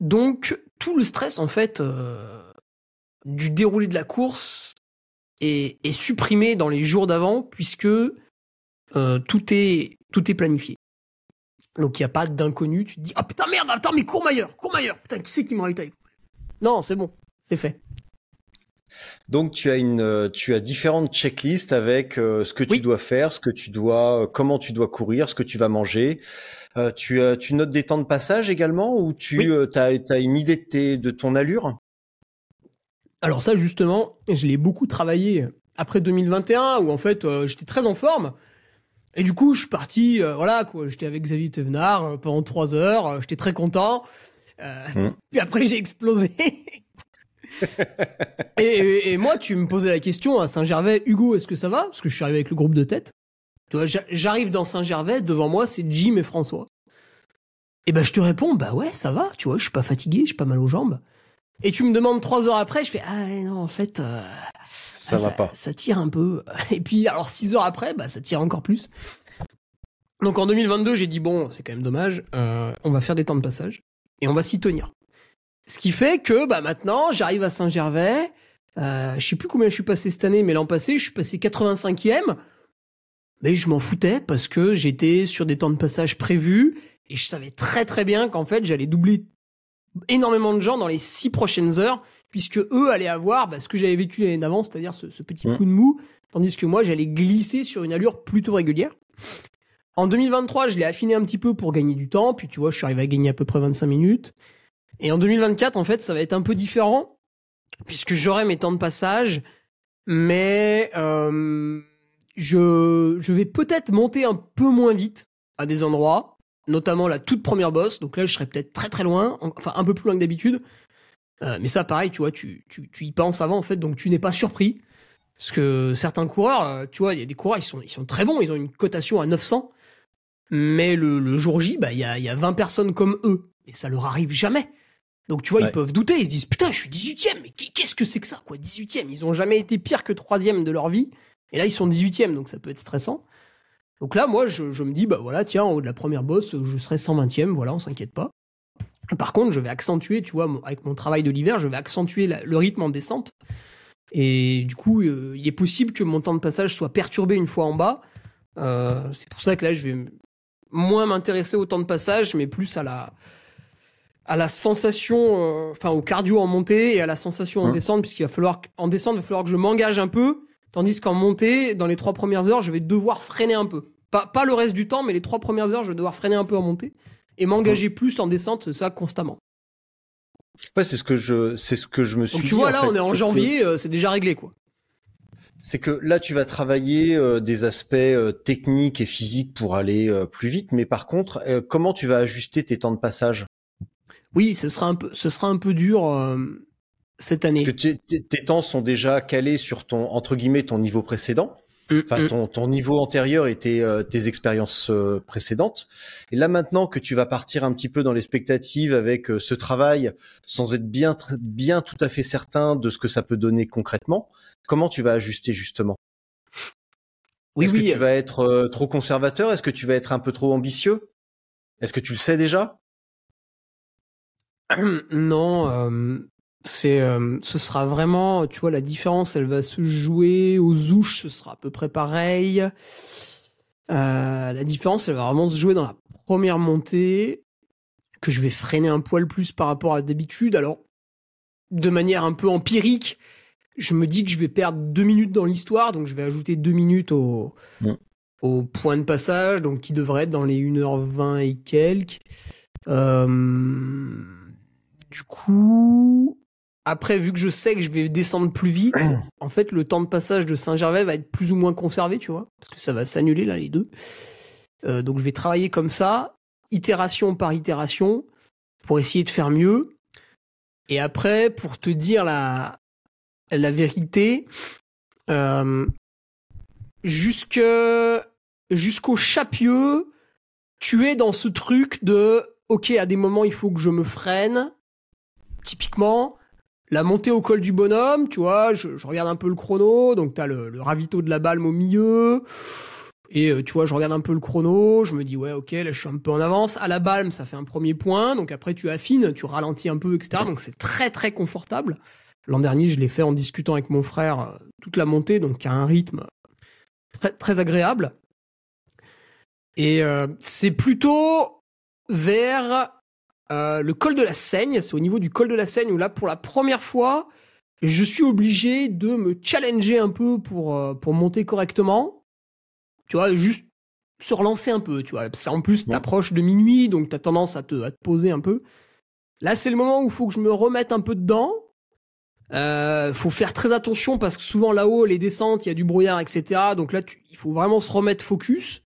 Donc tout le stress en fait euh, du déroulé de la course est, supprimé dans les jours d'avant puisque euh, tout est tout est planifié. Donc il n'y a pas d'inconnu. Tu te dis ah putain merde attends mais Courmayeur Courmayeur putain qui c'est qui ravitaille Non c'est bon c'est fait. Donc tu as une, euh, tu as différentes checklists avec euh, ce que tu Oui. dois faire, ce que tu dois, euh, comment tu dois courir, ce que tu vas manger. Euh, tu, as- tu notes des temps de passage également ou tu Oui. as, une idée de, tes- de ton allure? Alors ça justement, je l'ai beaucoup travaillé après 2021 où en fait j'étais très en forme. Et du coup, je suis parti, euh, voilà quoi, j'étais avec Xavier Thévenard euh, pendant trois heures, euh, j'étais très content. Euh, Mm. <laughs> Puis après, j'ai explosé. Et, et- et moi, tu me posais la question à Saint-Gervais, Hugo, est-ce que ça va? Parce que je suis arrivé avec le groupe de tête. Tu vois, j'a- j'arrive dans Saint-Gervais, devant moi, c'est Jim et François. Et ben, je te réponds, bah ouais, ça va, tu vois, je suis pas fatigué, j'ai pas mal aux jambes. Et tu me demandes trois heures après, je fais, ah non, en fait, euh, Ça ah, va pas. Ça tire un peu. <laughs> Et puis, alors, six heures après, bah, ça tire encore plus. Donc, en 2022, j'ai dit, bon, c'est quand même dommage, euh, on va faire des temps de passage et on va s'y tenir. Ce qui fait que, bah, maintenant, j'arrive à Saint-Gervais, euh, je sais plus combien je suis passé cette année, mais l'an passé, je suis passé 85e. Mais je m'en foutais parce que j'étais sur des temps de passage prévus et je savais très très bien qu'en fait, j'allais doubler énormément de gens dans les six prochaines heures puisque eux allaient avoir bah, ce que j'avais vécu l'année d'avant, c'est-à-dire ce, ce petit coup de mou, tandis que moi j'allais glisser sur une allure plutôt régulière. En 2023, je l'ai affiné un petit peu pour gagner du temps, puis tu vois, je suis arrivé à gagner à peu près 25 minutes. Et en 2024, en fait, ça va être un peu différent, puisque j'aurai mes temps de passage, mais euh, je, je vais peut-être monter un peu moins vite à des endroits, notamment la toute première bosse, donc là je serai peut-être très très loin, en- enfin un peu plus loin que d'habitude. Euh, mais ça, pareil, tu vois, tu, tu, tu y penses avant, en fait, donc tu n'es pas surpris. Parce que certains coureurs, euh, tu vois, il y a des coureurs, ils sont, ils sont très bons, ils ont une cotation à 900. Mais le, le jour J, bah, il y a, y a 20 personnes comme eux. Et ça leur arrive jamais. Donc, tu vois, Ouais. ils peuvent douter, ils se disent, putain, je suis 18ème, mais qu'est- qu'est-ce que c'est que ça, quoi, 18ème? Ils ont jamais été pire que 3ème de leur vie. Et là, ils sont 18ème, donc ça peut être stressant. Donc là, moi, je, je me dis, bah voilà, tiens, en haut de la première bosse, je serai 120ème, voilà, on s'inquiète pas. Par contre, je vais accentuer, tu vois, mon- avec mon travail de l'hiver, je vais accentuer la- le rythme en descente. Et du coup, euh, il est possible que mon temps de passage soit perturbé une fois en bas. Euh, c'est pour ça que là, je vais moins m'intéresser au temps de passage, mais plus à la à la sensation, euh, enfin au cardio en montée et à la sensation en Hein. descente, puisqu'il va falloir en descente, il va falloir que je m'engage un peu, tandis qu'en montée, dans les trois premières heures, je vais devoir freiner un peu. Pas, pas le reste du temps, mais les trois premières heures, je vais devoir freiner un peu en montée et m'engager plus en descente, ça constamment. Ouais, c'est ce que je, c'est ce que je me suis Donc tu dit, vois, en là, fait. on est en que- janvier, euh, c'est déjà réglé, quoi. C'est que là, tu vas travailler euh, des aspects euh, techniques et physiques pour aller euh, plus vite, mais par contre, comment tu vas ajuster tes temps de passage? Oui, ce sera un peu, ce sera un peu dur euh, cette année. Parce que tes- temps sont déjà calés sur ton entre guillemets ton niveau précédent. Mm, Enfin, mm. ton, ton niveau antérieur et tes, euh, tes expériences euh, précédentes. Et là, maintenant que tu vas partir un petit peu dans l'expectative avec euh, ce travail, sans être bien, bien tout à fait certain de ce que ça peut donner concrètement, comment tu vas ajuster justement? Oui, Est-ce oui. que tu vas être euh, trop conservateur? Est-ce que tu vas être un peu trop ambitieux? Est-ce que tu le sais déjà? <clears throat> non, euh, c'est, euh, ce sera vraiment, tu vois, la différence, elle va se jouer aux ouches, ce sera à peu près pareil. Euh, la différence, elle va vraiment se jouer dans la première montée, que je vais freiner un poil plus par rapport à d'habitude. Alors, de manière un peu empirique, je me dis que je vais perdre deux minutes dans l'histoire, donc je vais ajouter deux minutes au, au point de passage, donc qui devrait être dans les 1h20 et quelques. Euh, du coup, après, vu que je sais que je vais descendre plus vite, en fait, le temps de passage de Saint-Gervais va être plus ou moins conservé, tu vois, parce que ça va s'annuler là, les deux. Euh, donc, je vais travailler comme ça, itération par itération, pour essayer de faire mieux. Et après, pour te dire la, la vérité, euh, jusque, jusqu'au chapieux, tu es dans ce truc de, ok, à des moments, il faut que je me freine. Typiquement, la montée au col du bonhomme, tu vois, je, regarde un peu le chrono, donc t'as le, le ravito de la balme au milieu. Et euh, tu vois, je regarde un peu le chrono, je me dis ouais, ok, là je suis un peu en avance. À la balme, ça fait un premier point, donc après tu affines, tu ralentis un peu, etc. Donc c'est très très confortable. L'an dernier, je l'ai fait en discutant avec mon frère euh, toute la montée, donc à un rythme très, très agréable. Et euh, c'est plutôt vers euh, le col de la Seigne. C'est au niveau du col de la Seigne où là, pour la première fois, je suis obligé de me challenger un peu pour, euh, pour monter correctement. Tu vois, juste se relancer un peu, tu vois. Parce qu'en plus, t'approches de minuit, donc t'as tendance à te, à te poser un peu. Là, c'est le moment où il faut que je me remette un peu dedans. Euh, faut faire très attention parce que souvent là-haut, les descentes, il y a du brouillard, etc. Donc là, tu- il faut vraiment se remettre focus.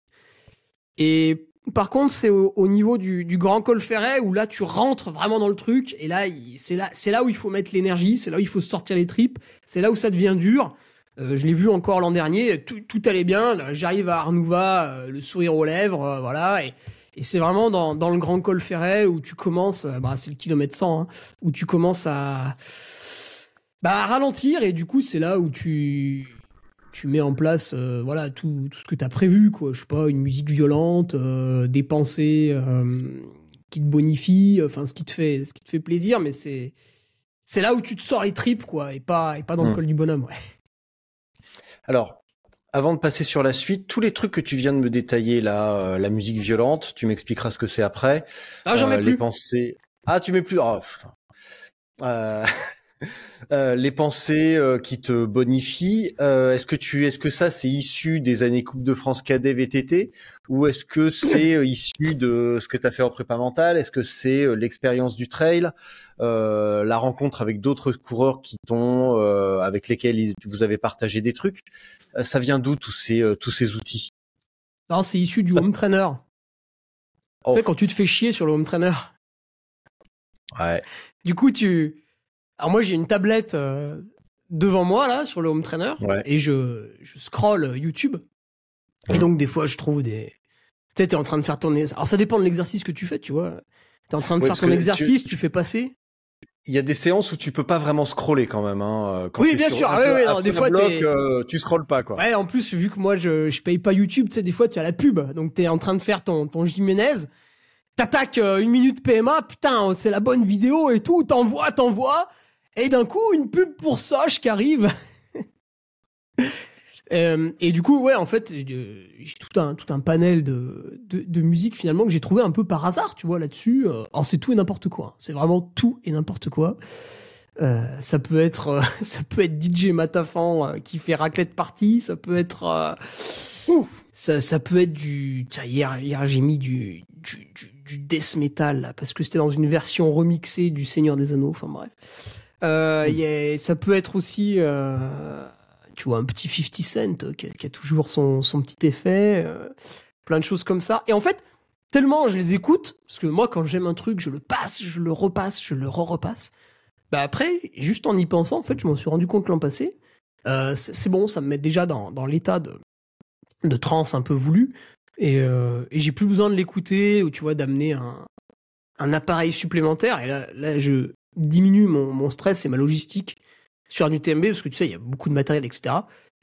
Et par contre, c'est au, au niveau du, du grand col ferret où là, tu rentres vraiment dans le truc. Et là, c'est là, là où il faut mettre l'énergie, c'est là où il faut sortir les tripes, c'est là où ça devient dur. Euh, je l'ai vu encore l'an dernier, tout, tout allait bien. J'arrive à Arnouva, euh, le sourire aux lèvres, euh, voilà. Et, et c'est vraiment dans, dans le grand col ferret où tu commences, euh, bah, c'est le kilomètre 100, hein, où tu commences à, bah, à ralentir. Et du coup, c'est là où tu, tu mets en place euh, voilà tout, tout ce que tu as prévu quoi je sais pas une musique violente euh, des pensées euh, qui te bonifient enfin ce qui te fait ce qui te fait plaisir mais c'est c'est là où tu te sors les tripes quoi et pas et pas dans le Mm. col du bonhomme ouais Alors, avant de passer sur la suite, tous les trucs que tu viens de me détailler là, la musique violente, tu m'expliqueras ce que c'est après. ah j'en mets Les plus pensées. Ah, tu mets plus. Oh. Euh, <laughs> euh, les pensées euh, qui te bonifient. euh, est-ce que tu, est-ce que ça c'est issu des années Coupe de France cadet VTT ou est-ce que c'est euh, issu de ce que tu as fait en prépa mentale? Est-ce que c'est euh, l'expérience du trail, euh, la rencontre avec d'autres coureurs qui t'ont, euh, avec lesquels ils- vous avez partagé des trucs Ça vient d'où tous ces tous ces outils? Non c'est issu du Parce- home trainer Oh. tu sais quand tu te fais chier sur le home trainer Ouais. du coup tu alors moi j'ai une tablette euh, devant moi là sur le home trainer Ouais. et je je scroll YouTube et donc des fois je trouve des tu sais t'es en train de faire ton alors ça dépend de l'exercice que tu fais tu vois t'es en train de Ouais, faire ton exercice tu... fais passer Il y a des séances où tu peux pas vraiment scroller quand même. Hein. Quand Oui, bien sûr. un Ouais, non, des fois, bloc, euh, tu scrolles pas quoi. ouais en plus vu que moi je je paye pas YouTube tu sais des fois tu as la pub donc t'es en train de faire ton ton Jiménez t'attaques euh, une minute PMA putain c'est la bonne vidéo et tout t'envoies t'envoies et d'un coup une pub pour Soch qui arrive <laughs> Euh, et du coup, ouais, en fait, j'ai j'ai tout un, tout un panel de, de, de musique finalement que j'ai trouvé un peu par hasard, tu vois, là-dessus. Euh, Alors, c'est tout et n'importe quoi. C'est vraiment tout et n'importe quoi. Euh, ça peut être, euh, <laughs> ça peut être DJ Matafan euh, qui fait raclette party. Ça peut être, euh, ça, ça peut être du. Tiens, hier, hier j'ai mis du, du, du, du death metal là, parce que c'était dans une version remixée du Seigneur des Anneaux. Enfin bref. Euh, il y a- ça peut être aussi, euh, tu vois, un petit 50 Cent euh, qui a, qui a toujours son, son petit effet, euh, plein de choses comme ça. Et en fait, tellement je les écoute, parce que moi, quand j'aime un truc, je le passe, je le repasse, je le re-repasse. Bah après, juste en y pensant, en fait, je m'en suis rendu compte l'an passé. Euh, c'est bon, ça me met déjà dans, dans l'état de, de transe un peu voulu. Et, euh, et j'ai plus besoin de l'écouter ou tu vois d'amener un, un appareil supplémentaire. Et là, là je diminue mon, mon stress et ma logistique sur un UTMB parce que tu sais, il y a beaucoup de matériel, etc.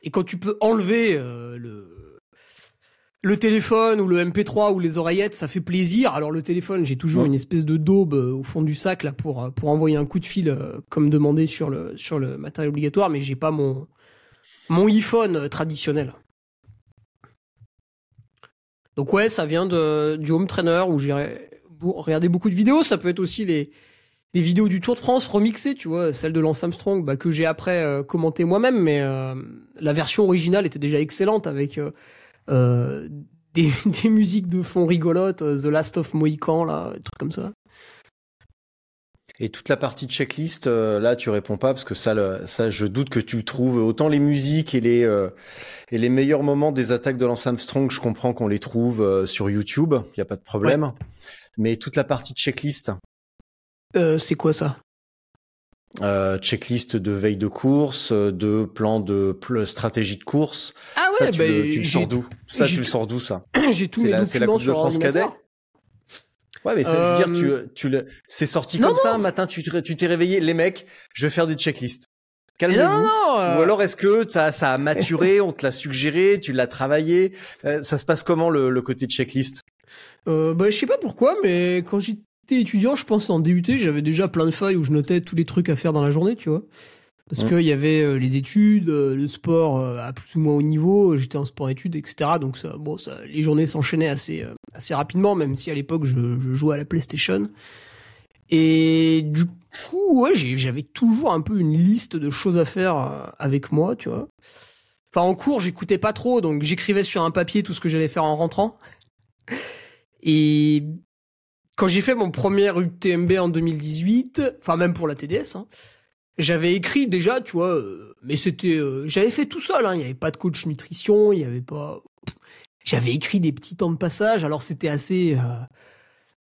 Et quand tu peux enlever euh, le, le téléphone ou le MP3 ou les oreillettes, ça fait plaisir. Alors le téléphone, j'ai toujours Ouais. une espèce de daube euh, au fond du sac là pour, euh, pour envoyer un coup de fil comme demandé sur le, sur le matériel obligatoire, mais j'ai pas mon, mon iPhone traditionnel. Donc ouais, ça vient de, du home trainer où j'ai regardé beaucoup de vidéos. Ça peut être aussi les, les vidéos du Tour de France remixées, tu vois, celle de Lance Armstrong, bah, que j'ai après euh, commenté moi-même, mais euh, la version originale était déjà excellente avec euh, euh, des, <laughs> des musiques de fond rigolotes, euh, The Last of Mohican, là, des trucs comme ça. Et toute la partie checklist, euh, là, tu réponds pas parce que ça, le- ça, je doute que tu trouves autant les musiques et les euh, et les meilleurs moments des attaques de Lance Armstrong. Je comprends qu'on les trouve euh, sur YouTube, il y a pas de problème. Mais toute la partie checklist, Euh, c'est quoi ça? Euh, checklist de veille de course, euh, de plan de pl- stratégie de course. Ah ça, ouais, tu, bah, le, tu le sors d'où? Ça, tu le sors d'où ça? <clears throat> j'ai tous mes la- c'est la documents Coupe de France cadet? Ouais, mais ça veut dire, Euh, tu, tu le, c'est sorti non, comme ça un matin, tu te- tu t'es réveillé, les mecs, je vais faire des checklists. Calmez-vous. non, euh, Ou alors est-ce que ça a maturé, <laughs> on te l'a suggéré, tu l'as travaillé? Euh, Ça se passe comment le, le côté checklist? Euh, bah, je sais pas pourquoi, mais quand j'étais étudiant, je pense en DUT, j'avais déjà plein de feuilles où je notais tous les trucs à faire dans la journée, tu vois. Parce Mm. qu'il y avait euh, les études, euh, le sport euh, à plus ou moins haut niveau, j'étais en sport-études, etc. Donc ça, bon, ça, les journées s'enchaînaient assez, assez rapidement, même si à l'époque je, je jouais à la PlayStation. Et du coup, ouais, j'avais toujours un peu une liste de choses à faire avec moi, tu vois. Enfin, en cours, j'écoutais pas trop, donc j'écrivais sur un papier tout ce que j'allais faire en rentrant. Et quand j'ai fait mon premier UTMB en 2018, enfin même pour la TDS, hein, j'avais écrit déjà, tu vois, euh, mais c'était, euh, j'avais fait tout seul, hein, il n'y avait pas de coach nutrition, il n'y avait pas, j'avais écrit des petits temps de passage, alors c'était assez, euh,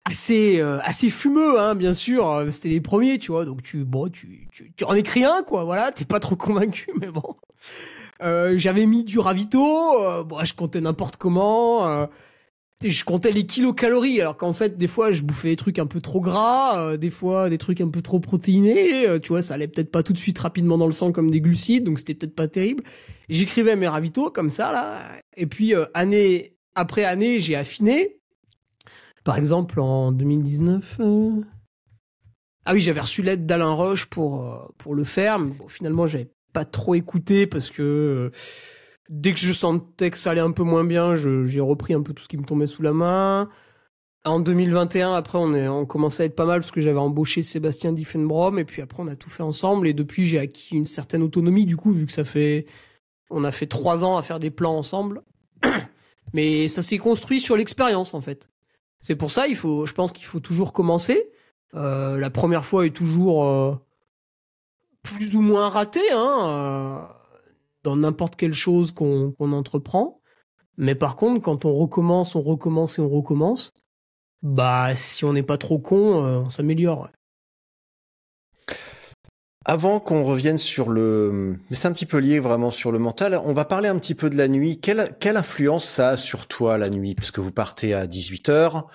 assez, euh, assez fumeux, hein, bien sûr, c'était les premiers, tu vois, donc tu, bon, tu, tu, tu en écris un, quoi, voilà, t'es pas trop convaincu, <laughs> mais bon. J'avais mis du ravito, bon, je comptais n'importe comment. Euh, je comptais les kilocalories, alors qu'en fait, des fois, je bouffais des trucs un peu trop gras, euh, des fois, des trucs un peu trop protéinés. euh, tu vois, ça allait peut-être pas tout de suite rapidement dans le sang comme des glucides, donc c'était peut-être pas terrible. J'écrivais mes ravitaux comme ça, là. Et puis, euh, année après année, j'ai affiné. Par exemple, en 2019... euh, Ah oui, j'avais reçu l'aide d'Alain Roche pour, euh, pour le faire, mais bon, finalement, j'avais pas trop écouté parce que... dès que je sentais que ça allait un peu moins bien, j'ai repris un peu tout ce qui me tombait sous la main. En 2021, après, on, est, on commençait à être pas mal parce que j'avais embauché Sébastien Diffenbrom et puis après, on a tout fait ensemble et depuis, j'ai acquis une certaine autonomie du coup, vu que ça fait, on a fait trois ans à faire des plans ensemble. <clears throat> Mais ça s'est construit sur l'expérience en fait. C'est pour ça, il faut, je pense qu'il faut toujours commencer. Euh, la première fois est toujours euh, plus ou moins ratée, hein. euh, dans n'importe quelle chose qu'on entreprend. Mais par contre, quand on recommence, on recommence et on recommence, bah si on n'est pas trop con, euh, on s'améliore. Avant qu'on revienne sur le, mais c'est un petit peu lié vraiment sur le mental, on va parler un petit peu de la nuit. Quelle, influence ça a sur toi la nuit? Puisque vous partez à 18h,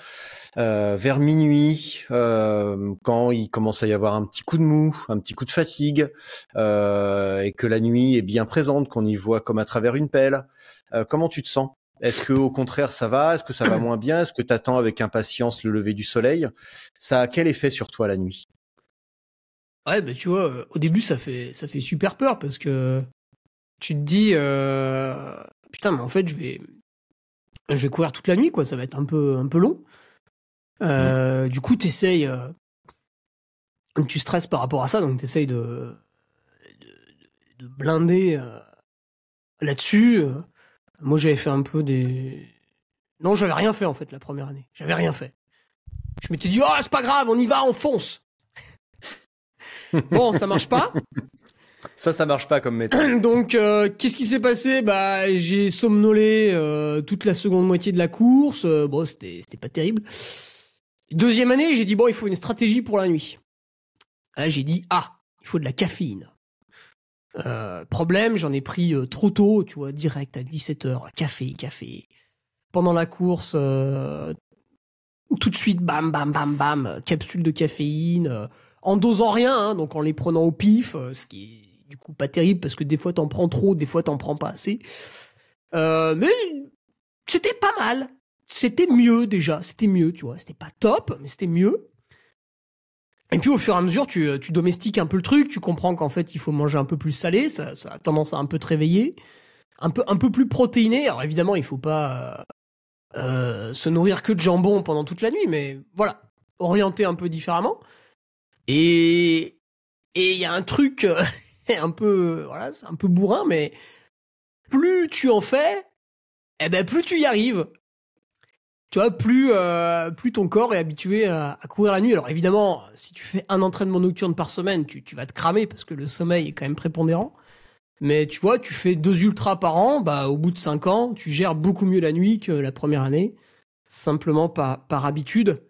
euh, vers minuit, euh, quand il commence à y avoir un petit coup de mou, un petit coup de fatigue, euh, et que la nuit est bien présente, qu'on y voit comme à travers une pelle. Comment tu te sens? Est-ce que au contraire ça va? Est-ce que ça va moins bien? Est-ce que tu attends avec impatience le lever du soleil? Ça a quel effet sur toi la nuit? Ouais, bah tu vois, euh, au début ça fait ça fait super peur parce que tu te dis euh, putain mais en fait je vais je vais courir toute la nuit quoi, ça va être un peu un peu long. Euh, Du coup t'essayes, euh, tu stresses par rapport à ça donc t'essayes de, de de blinder là-dessus. Moi j'avais fait un peu des non j'avais rien fait en fait la première année, j'avais rien fait. Je m'étais dit oh c'est pas grave on y va on fonce. Bon, ça marche pas. <laughs> Ça, ça marche pas comme méthode. <clears throat> Donc, euh, qu'est-ce qui s'est passé? Bah, j'ai somnolé euh, toute la seconde moitié de la course. Euh, bon, c'était c'était pas terrible. Deuxième année, j'ai dit bon, il faut une stratégie pour la nuit. Là, j'ai dit ah, il faut de la caféine. Euh, problème, j'en ai pris trop tôt, tu vois, direct à 17h, café, café. Pendant la course, tout de suite, bam, bam, bam, bam, capsule de caféine, en dosant rien, hein, donc en les prenant au pif, euh, ce qui est du coup pas terrible parce que des fois t'en prends trop, des fois t'en prends pas assez. Euh, mais c'était pas mal. C'était mieux déjà, c'était mieux, tu vois. C'était pas top, mais c'était mieux. Et puis au fur et à mesure, tu, tu domestiques un peu le truc, tu comprends qu'en fait il faut manger un peu plus salé, ça, ça a tendance à un peu te réveiller, un peu, un peu plus protéiné. Alors évidemment, il faut pas euh, euh, se nourrir que de jambon pendant toute la nuit, mais voilà, orienter un peu différemment. Et et il y a un truc euh, <laughs> un peu voilà, c'est un peu bourrin, mais plus tu en fais, eh ben plus tu y arrives. Tu vois, plus euh, plus ton corps est habitué à, à courir la nuit. Alors évidemment, si tu fais un entraînement nocturne par semaine, tu, tu vas te cramer parce que le sommeil est quand même prépondérant. Mais tu vois, tu fais deux ultras par an, bah au bout de cinq ans, tu gères beaucoup mieux la nuit que la première année, simplement par par habitude.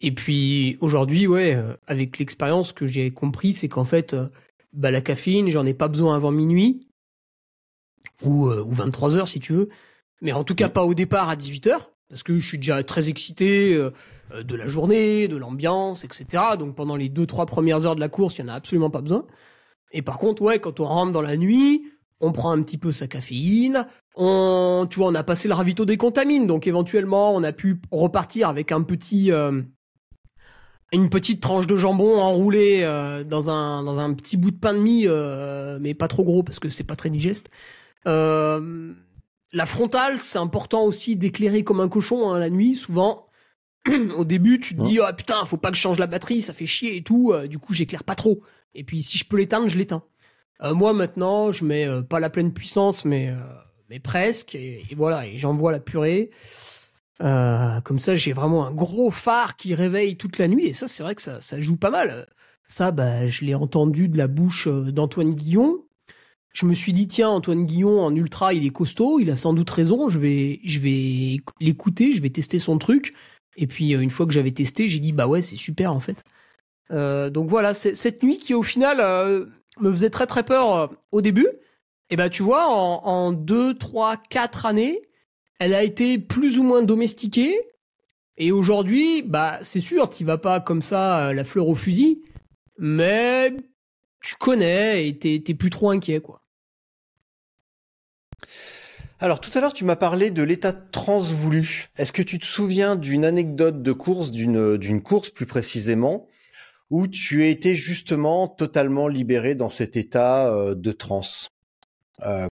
Et puis aujourd'hui, ouais, euh, avec l'expérience que j'ai compris, c'est qu'en fait, euh, bah, la caféine, j'en ai pas besoin avant minuit ou, euh, ou 23 heures si tu veux, mais en tout cas pas au départ à 18 heures parce que je suis déjà très excité euh, euh, de la journée, de l'ambiance, etc. Donc pendant les deux trois premières heures de la course, il y en a absolument pas besoin. Et par contre, ouais, quand on rentre dans la nuit, on prend un petit peu sa caféine. On, tu vois, on a passé le ravito des contamines, donc éventuellement, on a pu repartir avec un petit, euh, une petite tranche de jambon enroulée euh, dans un dans un petit bout de pain de mie, euh, mais pas trop gros parce que c'est pas très digeste. Euh, la frontale, c'est important aussi d'éclairer comme un cochon hein, la nuit. Souvent, <clears throat> au début, tu te dis oh putain, faut pas que je change la batterie, ça fait chier et tout. Euh, du coup, j'éclaire pas trop. Et puis, si je peux l'éteindre, je l'éteins. Euh, moi, maintenant, je mets euh, pas la pleine puissance, mais euh, mais presque. Et, et voilà, et j'envoie la purée. Euh, comme ça, j'ai vraiment un gros phare qui réveille toute la nuit. Et ça, c'est vrai que ça, ça joue pas mal. Ça, bah, je l'ai entendu de la bouche euh, d'Antoine Guillon. Je me suis dit, tiens, Antoine Guillon en ultra, il est costaud, il a sans doute raison. Je vais, je vais l'écouter, je vais tester son truc. Et puis, euh, une fois que j'avais testé, j'ai dit, bah ouais, c'est super en fait. Euh, donc voilà, cette nuit qui au final euh, me faisait très très peur au début. Et bah tu vois, en, en 2, 3, 4 années, elle a été plus ou moins domestiquée. Et aujourd'hui, bah c'est sûr, tu vas pas comme ça euh, la fleur au fusil, mais tu connais et t'es t'es plus trop inquiet quoi. Alors tout à l'heure, tu m'as parlé de l'état transvoulu. Est-ce que tu te souviens d'une anecdote de course, d'une course plus précisément, où tu été justement totalement libéré dans cet état euh, de transe?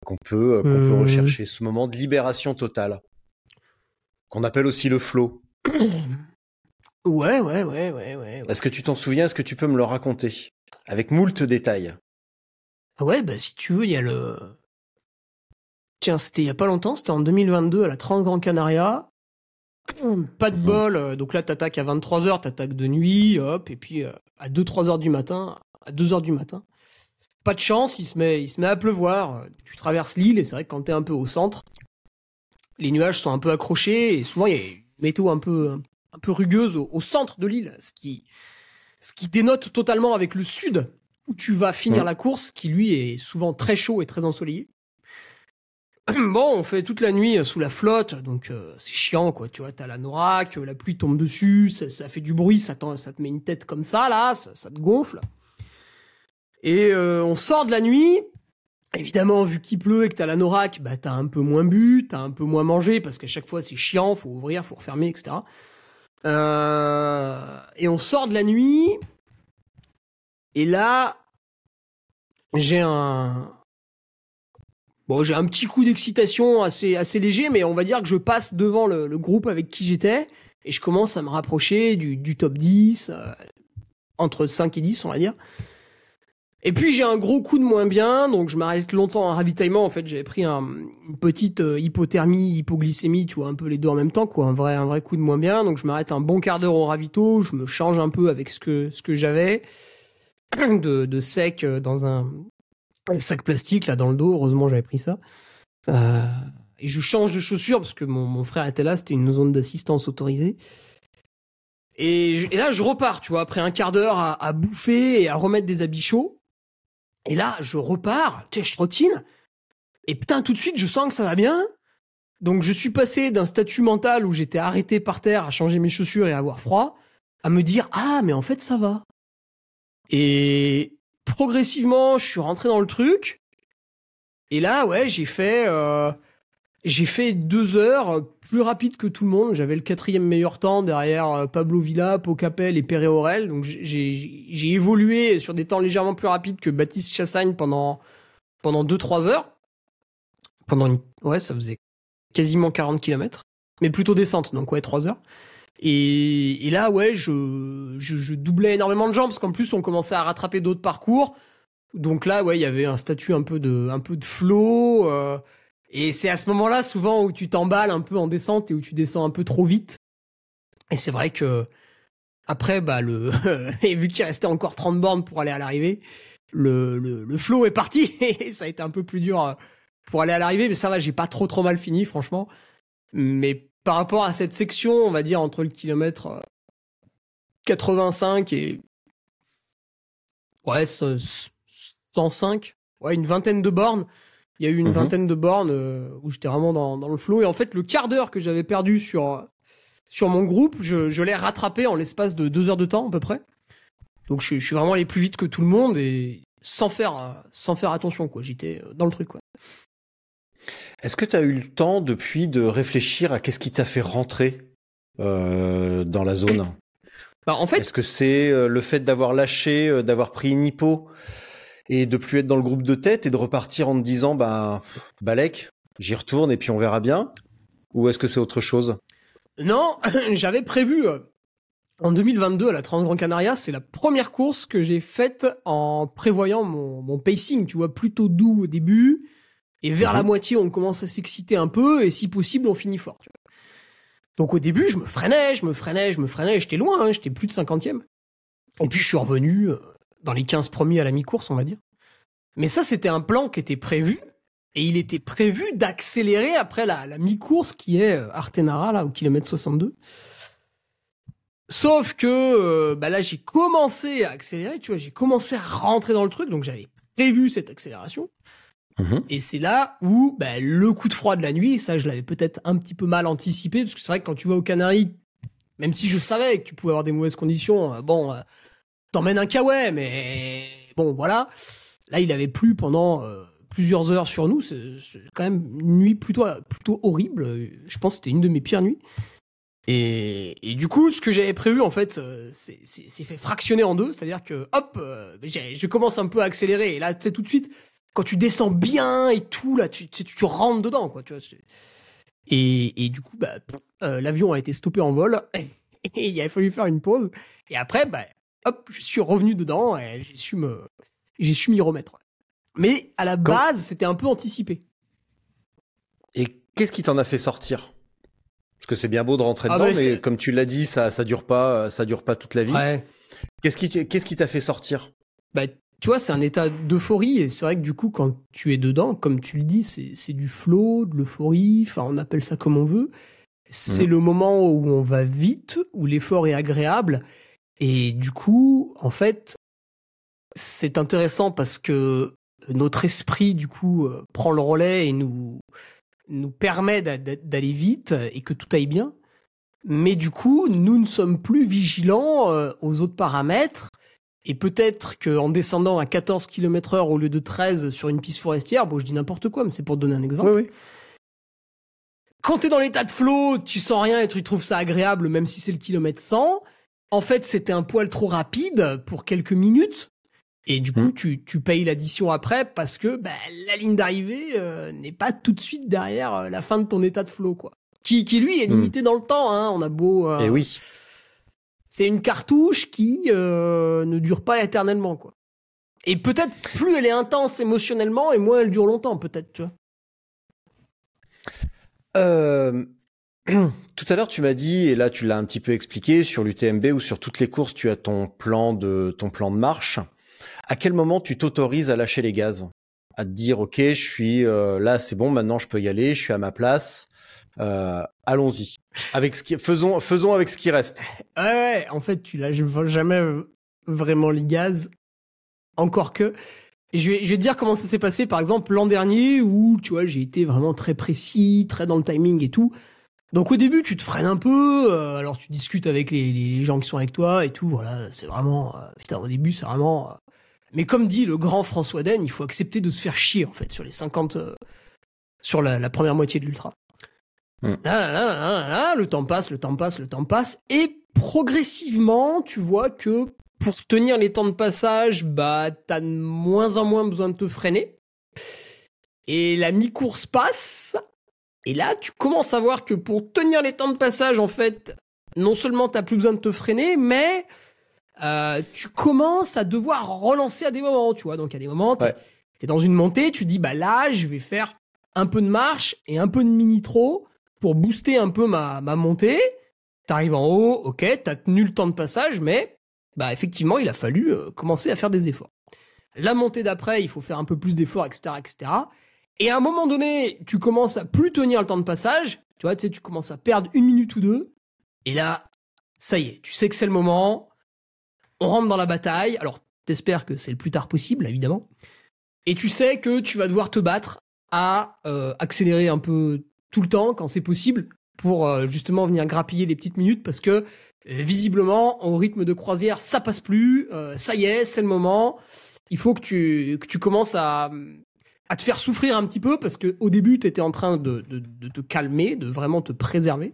Qu'on peut euh, qu'on peut Euh. rechercher, ce moment de libération totale, qu'on appelle aussi le flow. <coughs> Ouais, ouais, ouais, ouais, ouais. Est-ce que tu t'en souviens? Est-ce que tu peux me le raconter? Avec moult détails Ouais, bah si tu veux, il y a le... Tiens, c'était il y a pas longtemps, c'était en 2022 à la 30 Grand Canaria. <coughs> Pas de Mhm. bol, euh, donc là t'attaques à 23h, t'attaques de nuit, hop, et puis à 2-3 heures du matin, à 2 heures du matin. Pas de chance, il se met, il se met à pleuvoir, tu traverses l'île, et c'est vrai que quand t'es un peu au centre, les nuages sont un peu accrochés, et souvent il y a une météo un peu, un peu rugueuse au, au centre de l'île, ce qui, ce qui dénote totalement avec le sud, où tu vas finir la course, qui lui est souvent très chaud et très ensoleillé. <clears throat> Bon, on fait toute la nuit sous la flotte, donc euh, c'est chiant, quoi. Tu vois, t'as la norac, euh, la pluie tombe dessus, ça, ça fait du bruit, ça, ça te met une tête comme ça, là, ça, ça te gonfle. Et euh, on sort de la nuit. Évidemment, vu qu'il pleut et que t'as la norac, bah t'as un peu moins bu, t'as un peu moins mangé, parce qu'à chaque fois c'est chiant, faut ouvrir, faut refermer, etc. Euh, et on sort de la nuit. Et là, j'ai un, Bon, j'ai un petit coup d'excitation assez, assez léger, mais on va dire que je passe devant le, groupe avec qui j'étais et je commence à me rapprocher du, du top 10, euh, entre 5 et 10, on va dire. Et puis j'ai un gros coup de moins bien, donc je m'arrête longtemps en ravitaillement. En fait, j'avais pris un, une petite euh, hypothermie, hypoglycémie, tu vois, un peu les deux en même temps, quoi, un vrai, un vrai coup de moins bien. Donc je m'arrête un bon quart d'heure au ravito, je me change un peu avec ce que, ce que j'avais <clears throat> de, de sec euh, dans un, sac plastique là dans le dos. Heureusement, j'avais pris ça. Euh, et je change de chaussures parce que mon, mon frère était là. C'était une zone d'assistance autorisée. Et, je- et là, je repars, tu vois, après un quart d'heure à, à bouffer et à remettre des habits chauds. Et là, je repars, tu sais, je trottine. Et putain, tout de suite, je sens que ça va bien. Donc, je suis passé d'un statut mental où j'étais arrêté par terre à changer mes chaussures et à avoir froid, à me dire, ah, mais en fait, ça va. Et progressivement, je suis rentré dans le truc. Et là, ouais, j'ai fait, euh, j'ai fait deux heures plus rapide que tout le monde. J'avais le quatrième meilleur temps derrière euh, Pablo Villa, Pocapel et Perret Aurel. Donc j'ai évolué sur des temps légèrement plus rapides que Baptiste Chassagne pendant pendant deux trois heures. Pendant une, ouais, ça faisait quasiment 40 km, mais plutôt descente, donc ouais, trois heures. Et, et là, ouais, je, je, je doublais énormément de gens parce qu'en plus, on commençait à rattraper d'autres parcours. Donc là, ouais, il y avait un statut un peu de, un peu de flow. euh, et c'est à ce moment-là, souvent, où tu t'emballes un peu en descente et où tu descends un peu trop vite. Et c'est vrai que après, bah le, <laughs> et vu qu'il restait encore 30 bornes pour aller à l'arrivée, le, le, le flow est parti <laughs> et ça a été un peu plus dur euh, pour aller à l'arrivée. Mais ça va, j'ai pas trop trop mal fini, franchement. Mais par rapport à cette section, on va dire entre le kilomètre 85 et ouais, ce- 105, ouais, une vingtaine de bornes. Il y a eu une Mhm. vingtaine de bornes euh, où j'étais vraiment dans, dans le flow. Et en fait, le quart d'heure que j'avais perdu sur, sur mon groupe, je, je l'ai rattrapé en l'espace de deux heures de temps à peu près. Donc je, je suis vraiment allé plus vite que tout le monde et sans faire, euh, sans faire attention, quoi. J'étais euh, dans le truc, quoi. Est-ce que tu as eu le temps depuis de réfléchir à qu'est-ce qui t'a fait rentrer euh, dans la zone? Bah, en fait, Est-ce que c'est le fait d'avoir lâché, d'avoir pris une hippo et de plus être dans le groupe de tête et de repartir en te disant bah Balek, j'y retourne et puis on verra bien Ou est-ce que c'est autre chose? Non, <laughs> j'avais prévu euh, en 2022 à la Trans Grand Canaria, c'est la première course que j'ai faite en prévoyant mon, mon pacing, tu vois, plutôt doux au début, et vers Mhm. la moitié on commence à s'exciter un peu, et si possible on finit fort. tu vois. Donc au début je me freinais, je me freinais, je me freinais, j'étais loin, hein, j'étais plus de 50e. Et puis je suis revenu euh, dans les 15 premiers à la mi-course, on va dire. Mais ça c'était un plan qui était prévu, et il était prévu d'accélérer après la, la mi-course qui est euh, Artenara, là, au kilomètre 62. Sauf que euh, bah là, j'ai commencé à accélérer, tu vois, j'ai commencé à rentrer dans le truc, donc j'avais prévu cette accélération. Mhm. Et c'est là où bah, le coup de froid de la nuit, ça je l'avais peut-être un petit peu mal anticipé, parce que c'est vrai que quand tu vas aux Canaries, même si je savais que tu pouvais avoir des mauvaises conditions, euh, bon, euh, t'emmènes un kawaii, mais bon, voilà. Là, il avait plu pendant euh, plusieurs heures sur nous. C'est quand même une nuit plutôt, plutôt horrible. Je pense que c'était une de mes pires nuits. Et, et du coup, ce que j'avais prévu, en fait, euh, c'est fait fractionner en deux. C'est-à-dire que, hop, euh, je commence un peu à accélérer. Et là, tu sais, tout de suite, quand tu descends bien et tout, là, tu, tu, rentres dedans, quoi. Tu vois, et, et du coup, bah, euh, l'avion a été stoppé en vol. <laughs> Il a fallu faire une pause. Et après, bah, hop, je suis revenu dedans et j'ai su me, j'ai su m'y remettre. Mais à la Quand- base, c'était un peu anticipé. Et qu'est-ce qui t'en a fait sortir? Parce que c'est bien beau de rentrer Ah dedans, bah, mais comme tu l'as dit, ça ça dure pas, ça dure pas toute la vie. Ouais. Qu'est-ce qui qu'est-ce qui t'a fait sortir? Bah, tu vois, c'est un état d'euphorie et c'est vrai que du coup, quand tu es dedans, comme tu le dis, c'est c'est du flow, de l'euphorie. Enfin, on appelle ça comme on veut. C'est Mhm. le moment où on va vite, où l'effort est agréable. Et du coup, en fait, c'est intéressant parce que notre esprit, du coup, euh, prend le relais et nous, nous permet d'a- d'a- d'aller vite et que tout aille bien. Mais du coup, nous ne sommes plus vigilants euh, aux autres paramètres. Et peut-être qu'en descendant à 14 km heure au lieu de 13 sur une piste forestière, bon, je dis n'importe quoi, mais c'est pour donner un exemple Oui, oui. quand t'es dans l'état de flow, tu sens rien et tu trouves ça agréable, même si c'est le kilomètre 100. En fait, c'était un poil trop rapide pour quelques minutes. Et du coup, Mm. tu, tu payes l'addition après parce que bah, la ligne d'arrivée euh, n'est pas tout de suite derrière euh, la fin de ton état de flow, quoi. Qui, qui lui est Mm. limité dans le temps. Hein. On a beau. euh, Et oui. C'est une cartouche qui euh, ne dure pas éternellement, quoi. Et peut-être plus elle est intense émotionnellement et moins elle dure longtemps, peut-être, tu vois. Euh, tout à l'heure, tu m'as dit, et là tu l'as un petit peu expliqué, sur l'UTMB ou sur toutes les courses, tu as ton plan de ton plan de marche. À quel moment tu t'autorises à lâcher les gaz, à te dire, ok, je suis euh, là, c'est bon, maintenant je peux y aller, je suis à ma place. Euh, Allons-y. Avec ce qui, faisons, faisons avec ce qui reste. Ouais, ouais, en fait, tu lâches jamais vraiment les gaz. Encore que. Je vais, je vais te dire comment ça s'est passé, par exemple, l'an dernier, où, tu vois, j'ai été vraiment très précis, très dans le timing et tout. Donc au début, tu te freines un peu, euh, alors tu discutes avec les, les gens qui sont avec toi et tout, voilà, c'est vraiment... euh, putain, au début, c'est vraiment... euh, mais comme dit le grand François Den, il faut accepter de se faire chier, en fait, sur les 50... euh, sur la, la première moitié de l'ultra. Là, là, là, là, là, le temps passe, le temps passe, le temps passe, et progressivement, tu vois que pour tenir les temps de passage, bah, t'as de moins en moins besoin de te freiner. Et la mi-course passe, et là, tu commences à voir que pour tenir les temps de passage, en fait, non seulement t'as plus besoin de te freiner, mais euh, tu commences à devoir relancer à des moments, tu vois. Donc, à des moments, t'es Ouais. dans une montée, tu dis, bah là, je vais faire un peu de marche et un peu de mini-tro pour booster un peu ma, ma montée. T'arrives en haut, ok, t'as tenu le temps de passage, mais bah effectivement, il a fallu euh, commencer à faire des efforts. La montée d'après, il faut faire un peu plus d'efforts, etc., etc. Et à un moment donné, tu commences à plus tenir le temps de passage. Tu vois, tu sais, tu commences à perdre une minute ou deux. Et là, ça y est, tu sais que c'est le moment. on rentre dans la bataille. Alors, t'espères que c'est le plus tard possible, évidemment. Et tu sais que tu vas devoir te battre à euh, accélérer un peu tout le temps quand c'est possible pour euh, justement venir grappiller les petites minutes parce que visiblement au rythme de croisière ça passe plus euh, ça y est c'est le moment il faut que tu que tu commences à à te faire souffrir un petit peu parce que au début tu étais en train de, de, te calmer de vraiment te préserver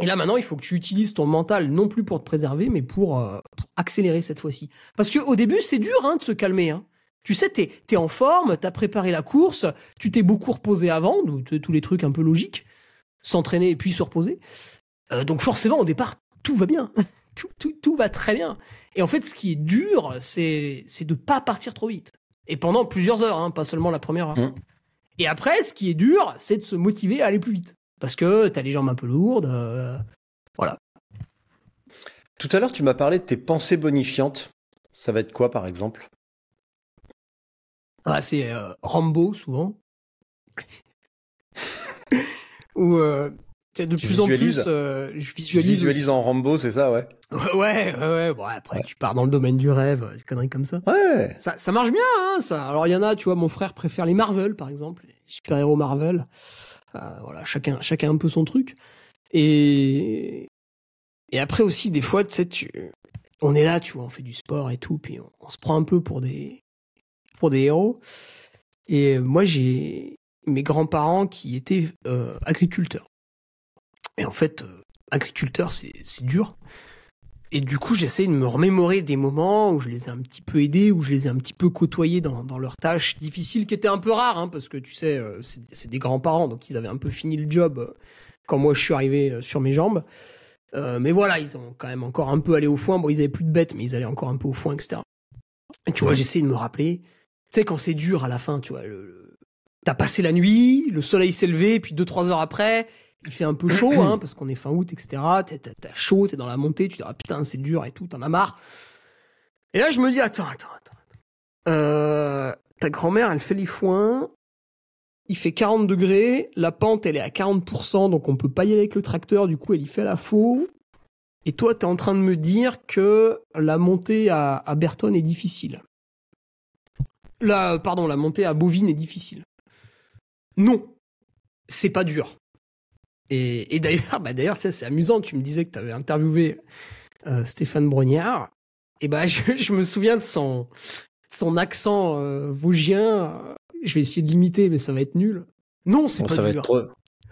et là maintenant il faut que tu utilises ton mental non plus pour te préserver mais pour, euh, accélérer cette fois-ci parce que au début c'est dur hein, de se calmer hein. Tu sais, t'es es en forme, t'as préparé la course, tu t'es beaucoup reposé avant, tous les trucs un peu logiques, s'entraîner et puis se reposer. Euh, donc forcément, au départ, tout va bien, <laughs> tout, tout, tout va très bien. Et en fait, ce qui est dur, c'est de pas partir trop vite. Et pendant plusieurs heures, hein, pas seulement la première heure. Mm. Et après, ce qui est dur, c'est de se motiver à aller plus vite. Parce que t'as les jambes un peu lourdes. euh, voilà. Tout à l'heure, tu m'as parlé de tes pensées bonifiantes. Ça va être quoi, par exemple? Ah, c'est euh, Rambo, souvent. <laughs> Ou euh, c'est de Tu plus en plus, euh, je Tu visualise. visualises en Rambo, c'est ça, ouais? Ouais, ouais, ouais. Bon, après, Ouais. tu pars dans le domaine du rêve, euh, des conneries comme ça. Ouais Ça, ça marche bien, hein, ça. Alors, il y en a, tu vois, mon frère préfère les Marvel, par exemple, les super-héros Marvel. Euh, voilà, chacun, chacun un peu son truc. Et, et après aussi, des fois, tu sais, tu, on est là, tu vois, on fait du sport et tout, puis on, on se prend un peu pour des, pour des héros. Et moi, j'ai mes grands-parents qui étaient euh, agriculteurs. Et en fait, euh, agriculteur, c'est dur. Et du coup, j'essaie de me remémorer des moments où je les ai un petit peu aidés, où je les ai un petit peu côtoyés dans, dans leurs tâches difficiles, qui étaient un peu rares, hein, parce que tu sais, euh, c'est des grands-parents, donc ils avaient un peu fini le job euh, quand moi je suis arrivé sur mes jambes. Euh, mais voilà, ils ont quand même encore un peu allé au foin. Bon, ils avaient plus de bêtes, mais ils allaient encore un peu au foin, etc. Et tu vois, j'essaie de me rappeler. Tu sais, quand c'est dur à la fin, tu vois, le- le- t'as passé la nuit, le soleil s'est levé, puis deux, trois heures après, il fait un peu chaud, hein, parce qu'on est fin août, etc. T'as, chaud, t'es dans la montée, tu te dis, ah putain, c'est dur et tout, t'en as marre. Et là, je me dis, attends, attends, attends. Euh, ta grand-mère, elle fait les foins, il fait 40 degrés, la pente, elle est à 40%, donc on peut pas y aller avec le tracteur, du coup, elle y fait la faux. Et toi, t'es en train de me dire que la montée à, à Berton est difficile. La, pardon, la montée à Bovine est difficile. Non, c'est pas dur. Et, et d'ailleurs, <laughs> bah d'ailleurs, ça c'est amusant. Tu me disais que tu avais interviewé euh, Stéphane Brognard. Et bah, <laughs> je, je me souviens de son son accent euh, vosgien. Je vais essayer de l'imiter, mais ça va être nul. Non, c'est Bon, pas Ça va dur. être trop...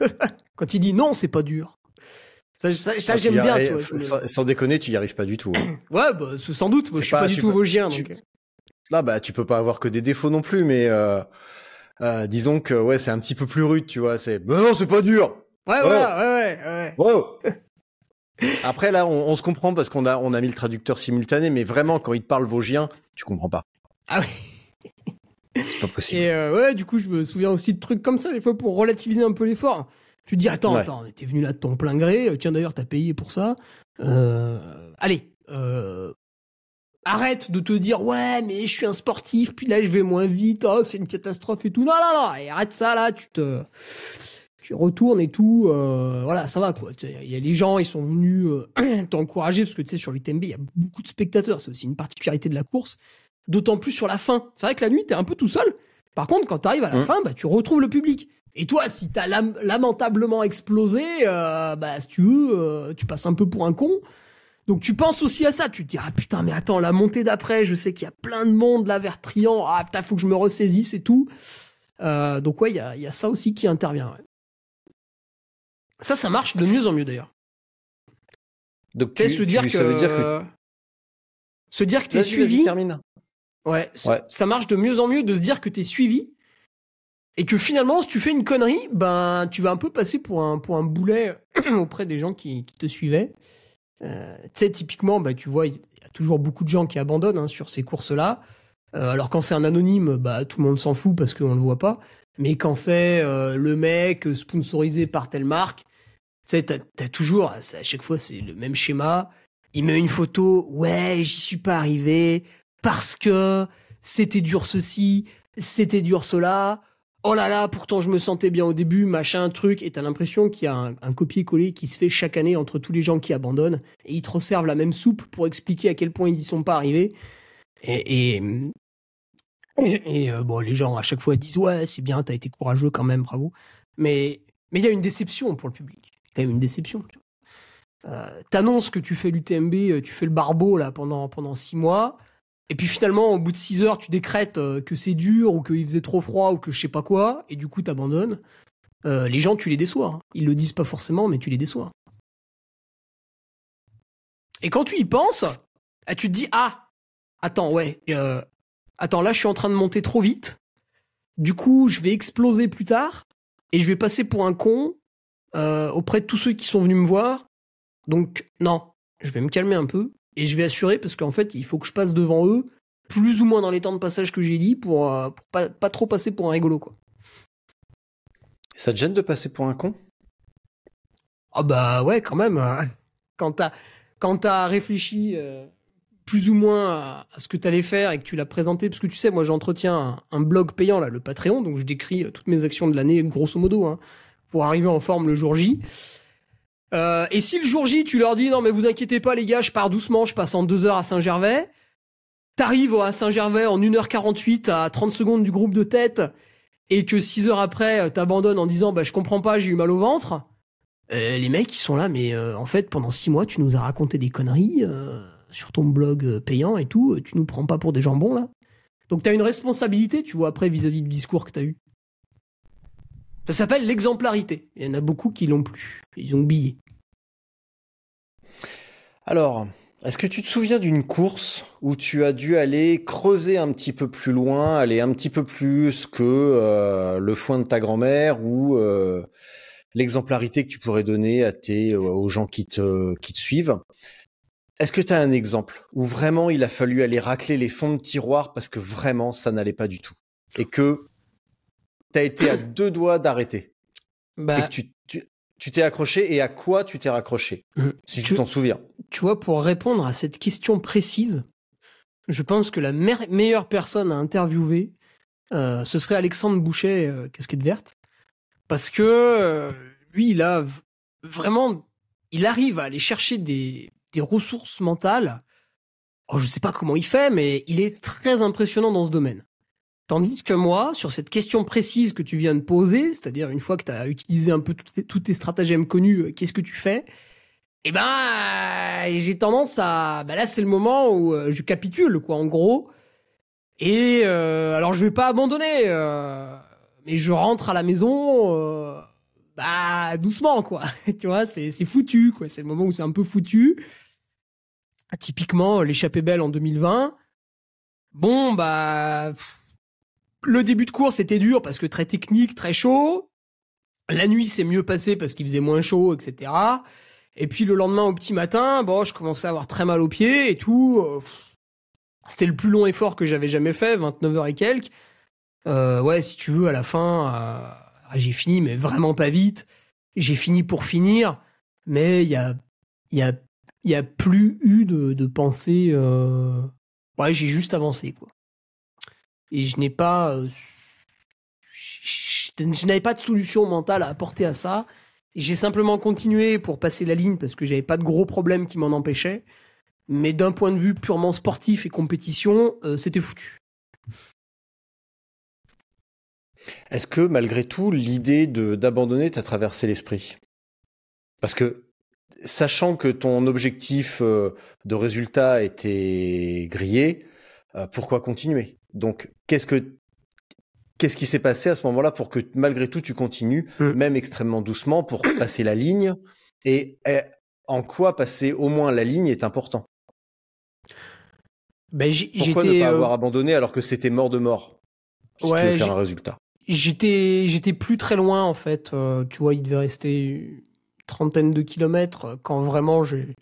<laughs> Quand il dit non, c'est pas dur. Ça, ça, ça, j'aime bien. me- sans, déconner, tu y arrives pas du tout. hein. <clears throat> Ouais, bah, sans doute. Moi, je suis pas, pas- du tout peux- vosgien. tu- donc. euh. Là, bah, tu peux pas avoir que des défauts non plus, mais euh, euh, disons que ouais, c'est un petit peu plus rude, tu vois. C'est, mais non, c'est pas dur. Ouais, ouais, ouais, ouais. Wow. <laughs> Après là, on, on se comprend parce qu'on a on a mis le traducteur simultané, mais vraiment quand il te parle vosgien, tu comprends pas. Ah oui. C'est pas possible. Et euh, ouais, du coup, je me souviens aussi de trucs comme ça, des fois, pour relativiser un peu l'effort. Tu te dis, attends, Ouais. attends, mais t'es venu là de ton plein gré. euh, Tiens, d'ailleurs, t'as payé pour ça. Euh, allez, euh, arrête de te dire, ouais, mais je suis un sportif, puis là, je vais moins vite, oh, c'est une catastrophe et tout. Non, non, non, et arrête ça, là, tu te... Tu retournes et tout, euh, voilà, ça va quoi. Il y a les gens, ils sont venus euh, <clears throat> t'encourager parce que tu sais sur l'UTMB, il y a beaucoup de spectateurs, c'est aussi une particularité de la course. D'autant plus sur la fin. C'est vrai que la nuit, t'es un peu tout seul. Par contre, quand t'arrives à la Mm. fin, bah, tu retrouves le public. Et toi, si t'as lam- lamentablement explosé, euh, bah, si tu veux, euh, tu passes un peu pour un con. Donc tu penses aussi à ça. Tu te dis, ah putain, mais attends, la montée d'après, je sais qu'il y a plein de monde là vers Trian. Ah putain, faut que je me ressaisisse et tout. Euh, donc ouais, il y a, y a ça aussi qui intervient. ouais. Ça, ça marche de mieux en mieux d'ailleurs. Donc Tu se dire tu- que... ça veut dire que Se dire que t'es suivi... Ouais, ça marche de mieux en mieux de se dire que t'es suivi et que finalement, si tu fais une connerie, ben tu vas un peu passer pour un pour un boulet <clears throat> auprès des gens qui, qui te suivaient. Euh, tu sais, typiquement, bah, tu vois, il y a toujours beaucoup de gens qui abandonnent hein, sur ces courses-là. Euh, alors quand c'est un anonyme, bah tout le monde s'en fout parce qu'on le voit pas. Mais quand c'est euh, le mec euh, sponsorisé par telle marque, sais, t'as as toujours, à chaque fois c'est le même schéma. Il met une photo, ouais, j'y suis pas arrivé parce que c'était dur ceci, c'était dur cela. oh là là, pourtant je me sentais bien au début, machin, truc, et t'as l'impression qu'il y a un, copier-coller qui se fait chaque année entre tous les gens qui abandonnent, et ils te resservent la même soupe pour expliquer à quel point ils y sont pas arrivés. Et, et, euh, bon, les gens à chaque fois disent ouais, c'est bien, t'as été courageux quand même, bravo. Mais mais il y a une déception pour le public. Quand même une déception. Euh, T'annonces que tu fais l'UTMB, euh, tu fais le barbeau là pendant pendant six mois. Et puis finalement, au bout de 6 heures, tu décrètes euh, que c'est dur ou qu'il faisait trop froid ou que je sais pas quoi, et du coup t'abandonnes. Euh, les gens, tu les déçois. hein. Ils le disent pas forcément, mais tu les déçois. Et quand tu y penses, ah, tu te dis ah, attends ouais, attends là je suis en train de monter trop vite. Du coup, je vais exploser plus tard et je vais passer pour un con euh, auprès de tous ceux qui sont venus me voir. Donc non, je vais me calmer un peu et je vais assurer parce qu'en fait, il faut que je passe devant eux plus ou moins dans les temps de passage que j'ai dit pour, euh, pour pas, pas trop passer pour un rigolo quoi. Ça te gêne de passer pour un con? Ah bah ouais, quand même. hein. Quand t'as quand t'as réfléchi euh, plus ou moins à, à ce que t'allais faire et que tu l'as présenté, parce que tu sais, moi j'entretiens un, un blog payant là, le Patreon, donc je décris toutes mes actions de l'année grosso modo, hein, pour arriver en forme le jour J. Euh, et si le jour J, tu leur dis non mais vous inquiétez pas les gars, je pars doucement, je passe en deux heures à Saint-Gervais. T'arrives à Saint-Gervais en 1h48 à 30 secondes du groupe de tête et que 6 heures après euh, t'abandonnes en disant bah je comprends pas, j'ai eu mal au ventre. Euh, les mecs ils sont là mais en fait pendant 6 mois tu nous as raconté des conneries sur ton blog payant et tout, tu nous prends pas pour des jambons là. Donc t'as une responsabilité tu vois après vis-à-vis du discours que t'as eu. Ça s'appelle l'exemplarité. Il y en a beaucoup qui l'ont plus. Ils ont oublié. Alors, est-ce que tu te souviens d'une course où tu as dû aller creuser un petit peu plus loin, aller un petit peu plus que euh, le foin de ta grand-mère ou euh, l'exemplarité que tu pourrais donner à tes, euh, aux gens qui te, qui te suivent? Est-ce que tu as un exemple où vraiment il a fallu aller racler les fonds de tiroir parce que vraiment ça n'allait pas du tout et que tu as été à deux doigts d'arrêter et Bah, que tu tu- tu t'es accroché et à quoi tu t'es raccroché Mm. Si tu t'en souviens? tu vois, pour répondre à cette question précise, je pense que la meilleure personne à interviewer, euh, ce serait Alexandre Boucher, euh, casquette verte, parce que euh, lui, il a v- vraiment, il arrive à aller chercher des, des ressources mentales. Oh, je sais pas comment il fait, mais il est très impressionnant dans ce domaine. Tandis que moi, sur cette question précise que tu viens de poser, c'est-à-dire une fois que tu as utilisé un peu tous tes, stratagèmes connus, euh, qu'est-ce que tu fais? Eh ben, j'ai tendance à... Bah là, c'est le moment où euh, je capitule, quoi, en gros. Et euh, alors, je vais pas abandonner, euh, mais je rentre à la maison, euh, bah, doucement, quoi. <laughs> tu vois, c'est c'est foutu, quoi. C'est le moment où c'est un peu foutu. Typiquement, l'échappée belle en 2020. Bon, bah... le début de course était dur parce que très technique, très chaud. La nuit s'est mieux passé parce qu'il faisait moins chaud, etc. Et puis le lendemain au petit matin, bon, je commençais à avoir très mal aux pieds et tout. Euh, C'était le plus long effort que j'avais jamais fait, 29 heures et quelques. Euh, ouais, si tu veux, à la fin, euh, j'ai fini, mais vraiment pas vite. J'ai fini pour finir, mais il y a, y a, y a plus eu de, de pensée. Euh... Ouais, j'ai juste avancé, quoi. Et je n'ai pas, euh, n'avais pas de solution mentale à apporter à ça. J'ai simplement continué pour passer la ligne parce que j'avais pas de gros problèmes qui m'en empêchaient. Mais d'un point de vue purement sportif et compétition, euh, c'était foutu. Est-ce que malgré tout, l'idée d'abandonner t'a traversé l'esprit? Parce que sachant que ton objectif euh, de résultat était grillé, pourquoi continuer? Donc, qu'est-ce que qu'est-ce qui s'est passé à ce moment-là pour que malgré tout tu continues, Mm. même extrêmement doucement, pour <coughs> passer la ligne Et en quoi passer au moins la ligne est important? Ben, Pourquoi ne pas euh, avoir abandonné alors que c'était mort de mort si Ouais, tu veux faire un résultat? j'étais, j'étais plus très loin en fait. Euh, tu vois, il devait rester une trentaine de kilomètres euh, quand vraiment j'ai,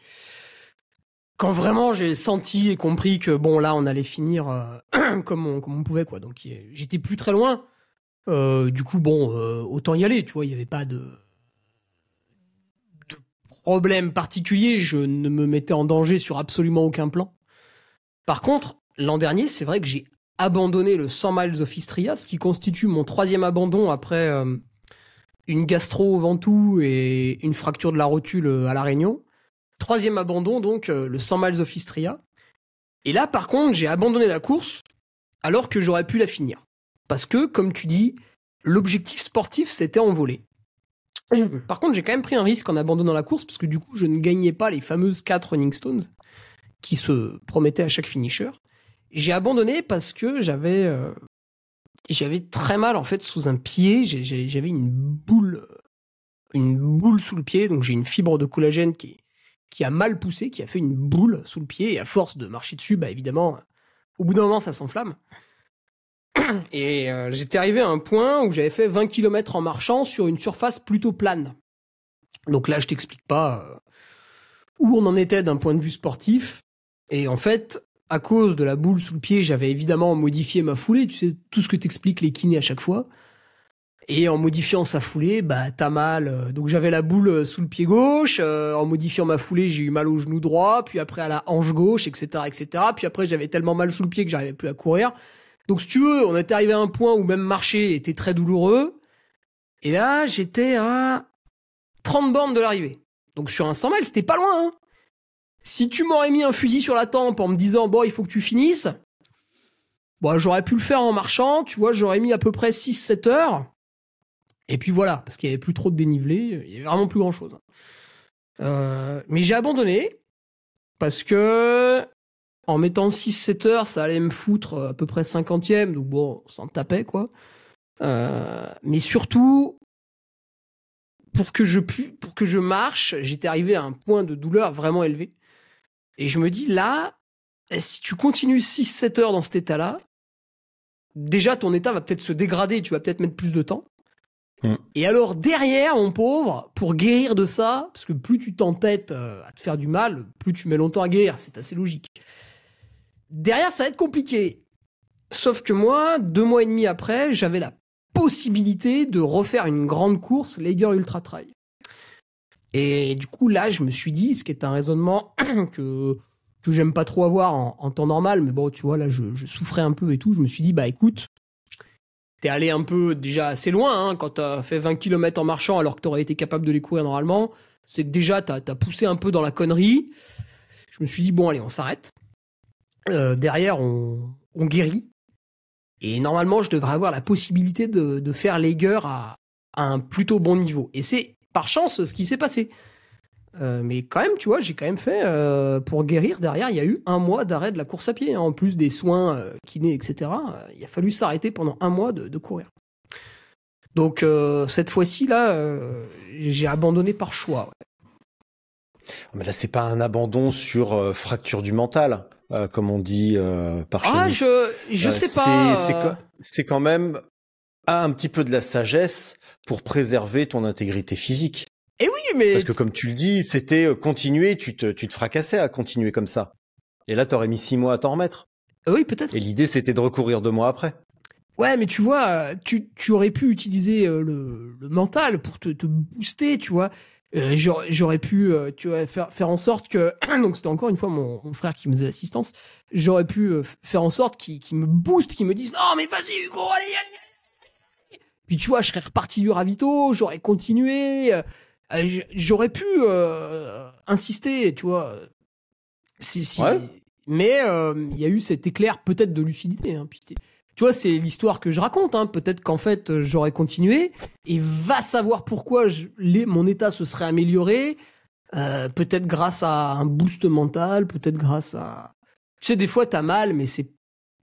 quand vraiment j'ai senti et compris que bon là on allait finir euh, <clears throat> comme on, pouvait quoi. Donc j'étais plus très loin. Euh, du coup bon, euh, autant y aller. Tu vois, il y avait pas de, de problème particulier. Je ne me mettais en danger sur absolument aucun plan. Par contre, l'an dernier, c'est vrai que j'ai abandonné le 100 miles of Istria, ce qui constitue mon troisième abandon après une gastro au Ventoux et une fracture de la rotule à La Réunion. Troisième abandon, donc, euh, le 100 miles of Istria. Et là, par contre, j'ai abandonné la course alors que j'aurais pu la finir. Parce que, comme tu dis, l'objectif sportif s'était envolé. Par contre, j'ai quand même pris un risque en abandonnant la course parce que du coup, je ne gagnais pas les fameuses 4 running stones qui se promettaient à chaque finisher. J'ai abandonné parce que j'avais euh, j'avais très mal en fait sous un pied, j'avais une boule une boule sous le pied, donc j'ai une fibre de collagène qui qui a mal poussé, qui a fait une boule sous le pied et à force de marcher dessus, bah évidemment au bout d'un moment ça s'enflamme. <clears throat> Et euh, j'étais arrivé à un point où j'avais fait 20 km en marchant sur une surface plutôt plane. Donc là, je t'explique pas euh, où on en était d'un point de vue sportif. Et en fait, à cause de la boule sous le pied, j'avais évidemment modifié ma foulée. Tu sais, tout ce que t'expliquent les kinés à chaque fois. Et en modifiant sa foulée, bah t'as mal. Euh, Donc j'avais la boule euh, sous le pied gauche. euh, en modifiant ma foulée, j'ai eu mal au genou droit, puis après à la hanche gauche, etc., etc. Puis après, j'avais tellement mal sous le pied que j'arrivais plus à courir. Donc si tu veux, on était arrivé à un point où même marcher était très douloureux. Et là, j'étais à 30 bornes de l'arrivée. Donc sur un 100 miles, c'était pas loin. Hein. Si tu m'aurais mis un fusil sur la tempe en me disant bon, il faut que tu finisses, bon, j'aurais pu le faire en marchant, tu vois, j'aurais mis à peu près 6-7 heures. Et puis voilà, parce qu'il y avait plus trop de dénivelé, il y avait vraiment plus grand chose. Euh, mais j'ai abandonné parce que en mettant 6-7 heures, ça allait me foutre à peu près 50e, donc bon, on s'en tapait quoi. Euh, mais surtout, pour que je pu- pour que je marche, j'étais arrivé à un point de douleur vraiment élevé. Et je me dis là, eh, si tu continues 6-7 heures dans cet état-là, déjà ton état va peut-être se dégrader, tu vas peut-être mettre plus de temps. Mm. Et alors derrière, mon pauvre, pour guérir de ça, parce que plus tu t'entêtes euh, à te faire du mal, plus tu mets longtemps à guérir, c'est assez logique. Derrière, ça va être compliqué. Sauf que moi, deux mois et demi après, j'avais la possibilité de refaire une grande course Lager Ultra Trail. Et du coup, là, je me suis dit, ce qui est un raisonnement <clears throat> que, que j'aime pas trop avoir en, temps normal, mais bon, tu vois, là, je souffrais un peu et tout. Je me suis dit, bah écoute, t'es allé un peu déjà assez loin hein, quand t'as fait 20 km en marchant alors que t'aurais été capable de les courir normalement. C'est que déjà, t'as as poussé un peu dans la connerie. Je me suis dit, bon, allez, on s'arrête. Euh, derrière, on, on guérit. Et normalement, je devrais avoir la possibilité de, de faire Lager à, à un plutôt bon niveau. Et c'est par chance ce qui s'est passé. Euh, mais quand même, tu vois, j'ai quand même fait, euh, pour guérir, derrière, il y a eu un mois d'arrêt de la course à pied, hein, en plus des soins euh, kinés, etc. il a fallu s'arrêter pendant un mois de, de courir. Donc, cette fois-ci, là, j'ai abandonné par choix. ouais. Mais là, c'est pas un abandon sur fracture du mental, comme on dit par chez Ah, nous. je, je sais pas. C'est quand- c'est quand même ah, un petit peu de la sagesse pour préserver ton intégrité physique. Eh oui, mais Parce que comme tu le dis, c'était euh, continuer, tu te, tu te fracassais à continuer comme ça. Et là, t'aurais mis six mois à t'en remettre. Euh, oui, peut-être. Et l'idée, c'était de recourir deux mois après. Ouais, mais tu vois, tu, tu aurais pu utiliser euh, le, le mental pour te, te booster, tu vois. Euh, j'aurais pu tu vois, faire, faire en sorte que... <clears throat> Donc c'était encore une fois mon, mon frère qui me faisait l'assistance. J'aurais pu faire en sorte qu'il qu'il me booste, qu'il me dise « Non, mais vas-y, Hugo, allez, allez, allez !» Puis tu vois, je serais reparti du ravito, j'aurais continué. Euh, j'aurais pu euh, insister, tu vois. Si, si. Ouais. Mais euh, il y a eu cet éclair peut-être de lucidité. Hein, tu vois, c'est l'histoire que je raconte. Hein. Peut-être qu'en fait, j'aurais continué et va savoir pourquoi je, les, mon état se serait amélioré. Euh, peut-être grâce à un boost mental, peut-être grâce à... Tu sais, des fois, t'as mal, mais c'est...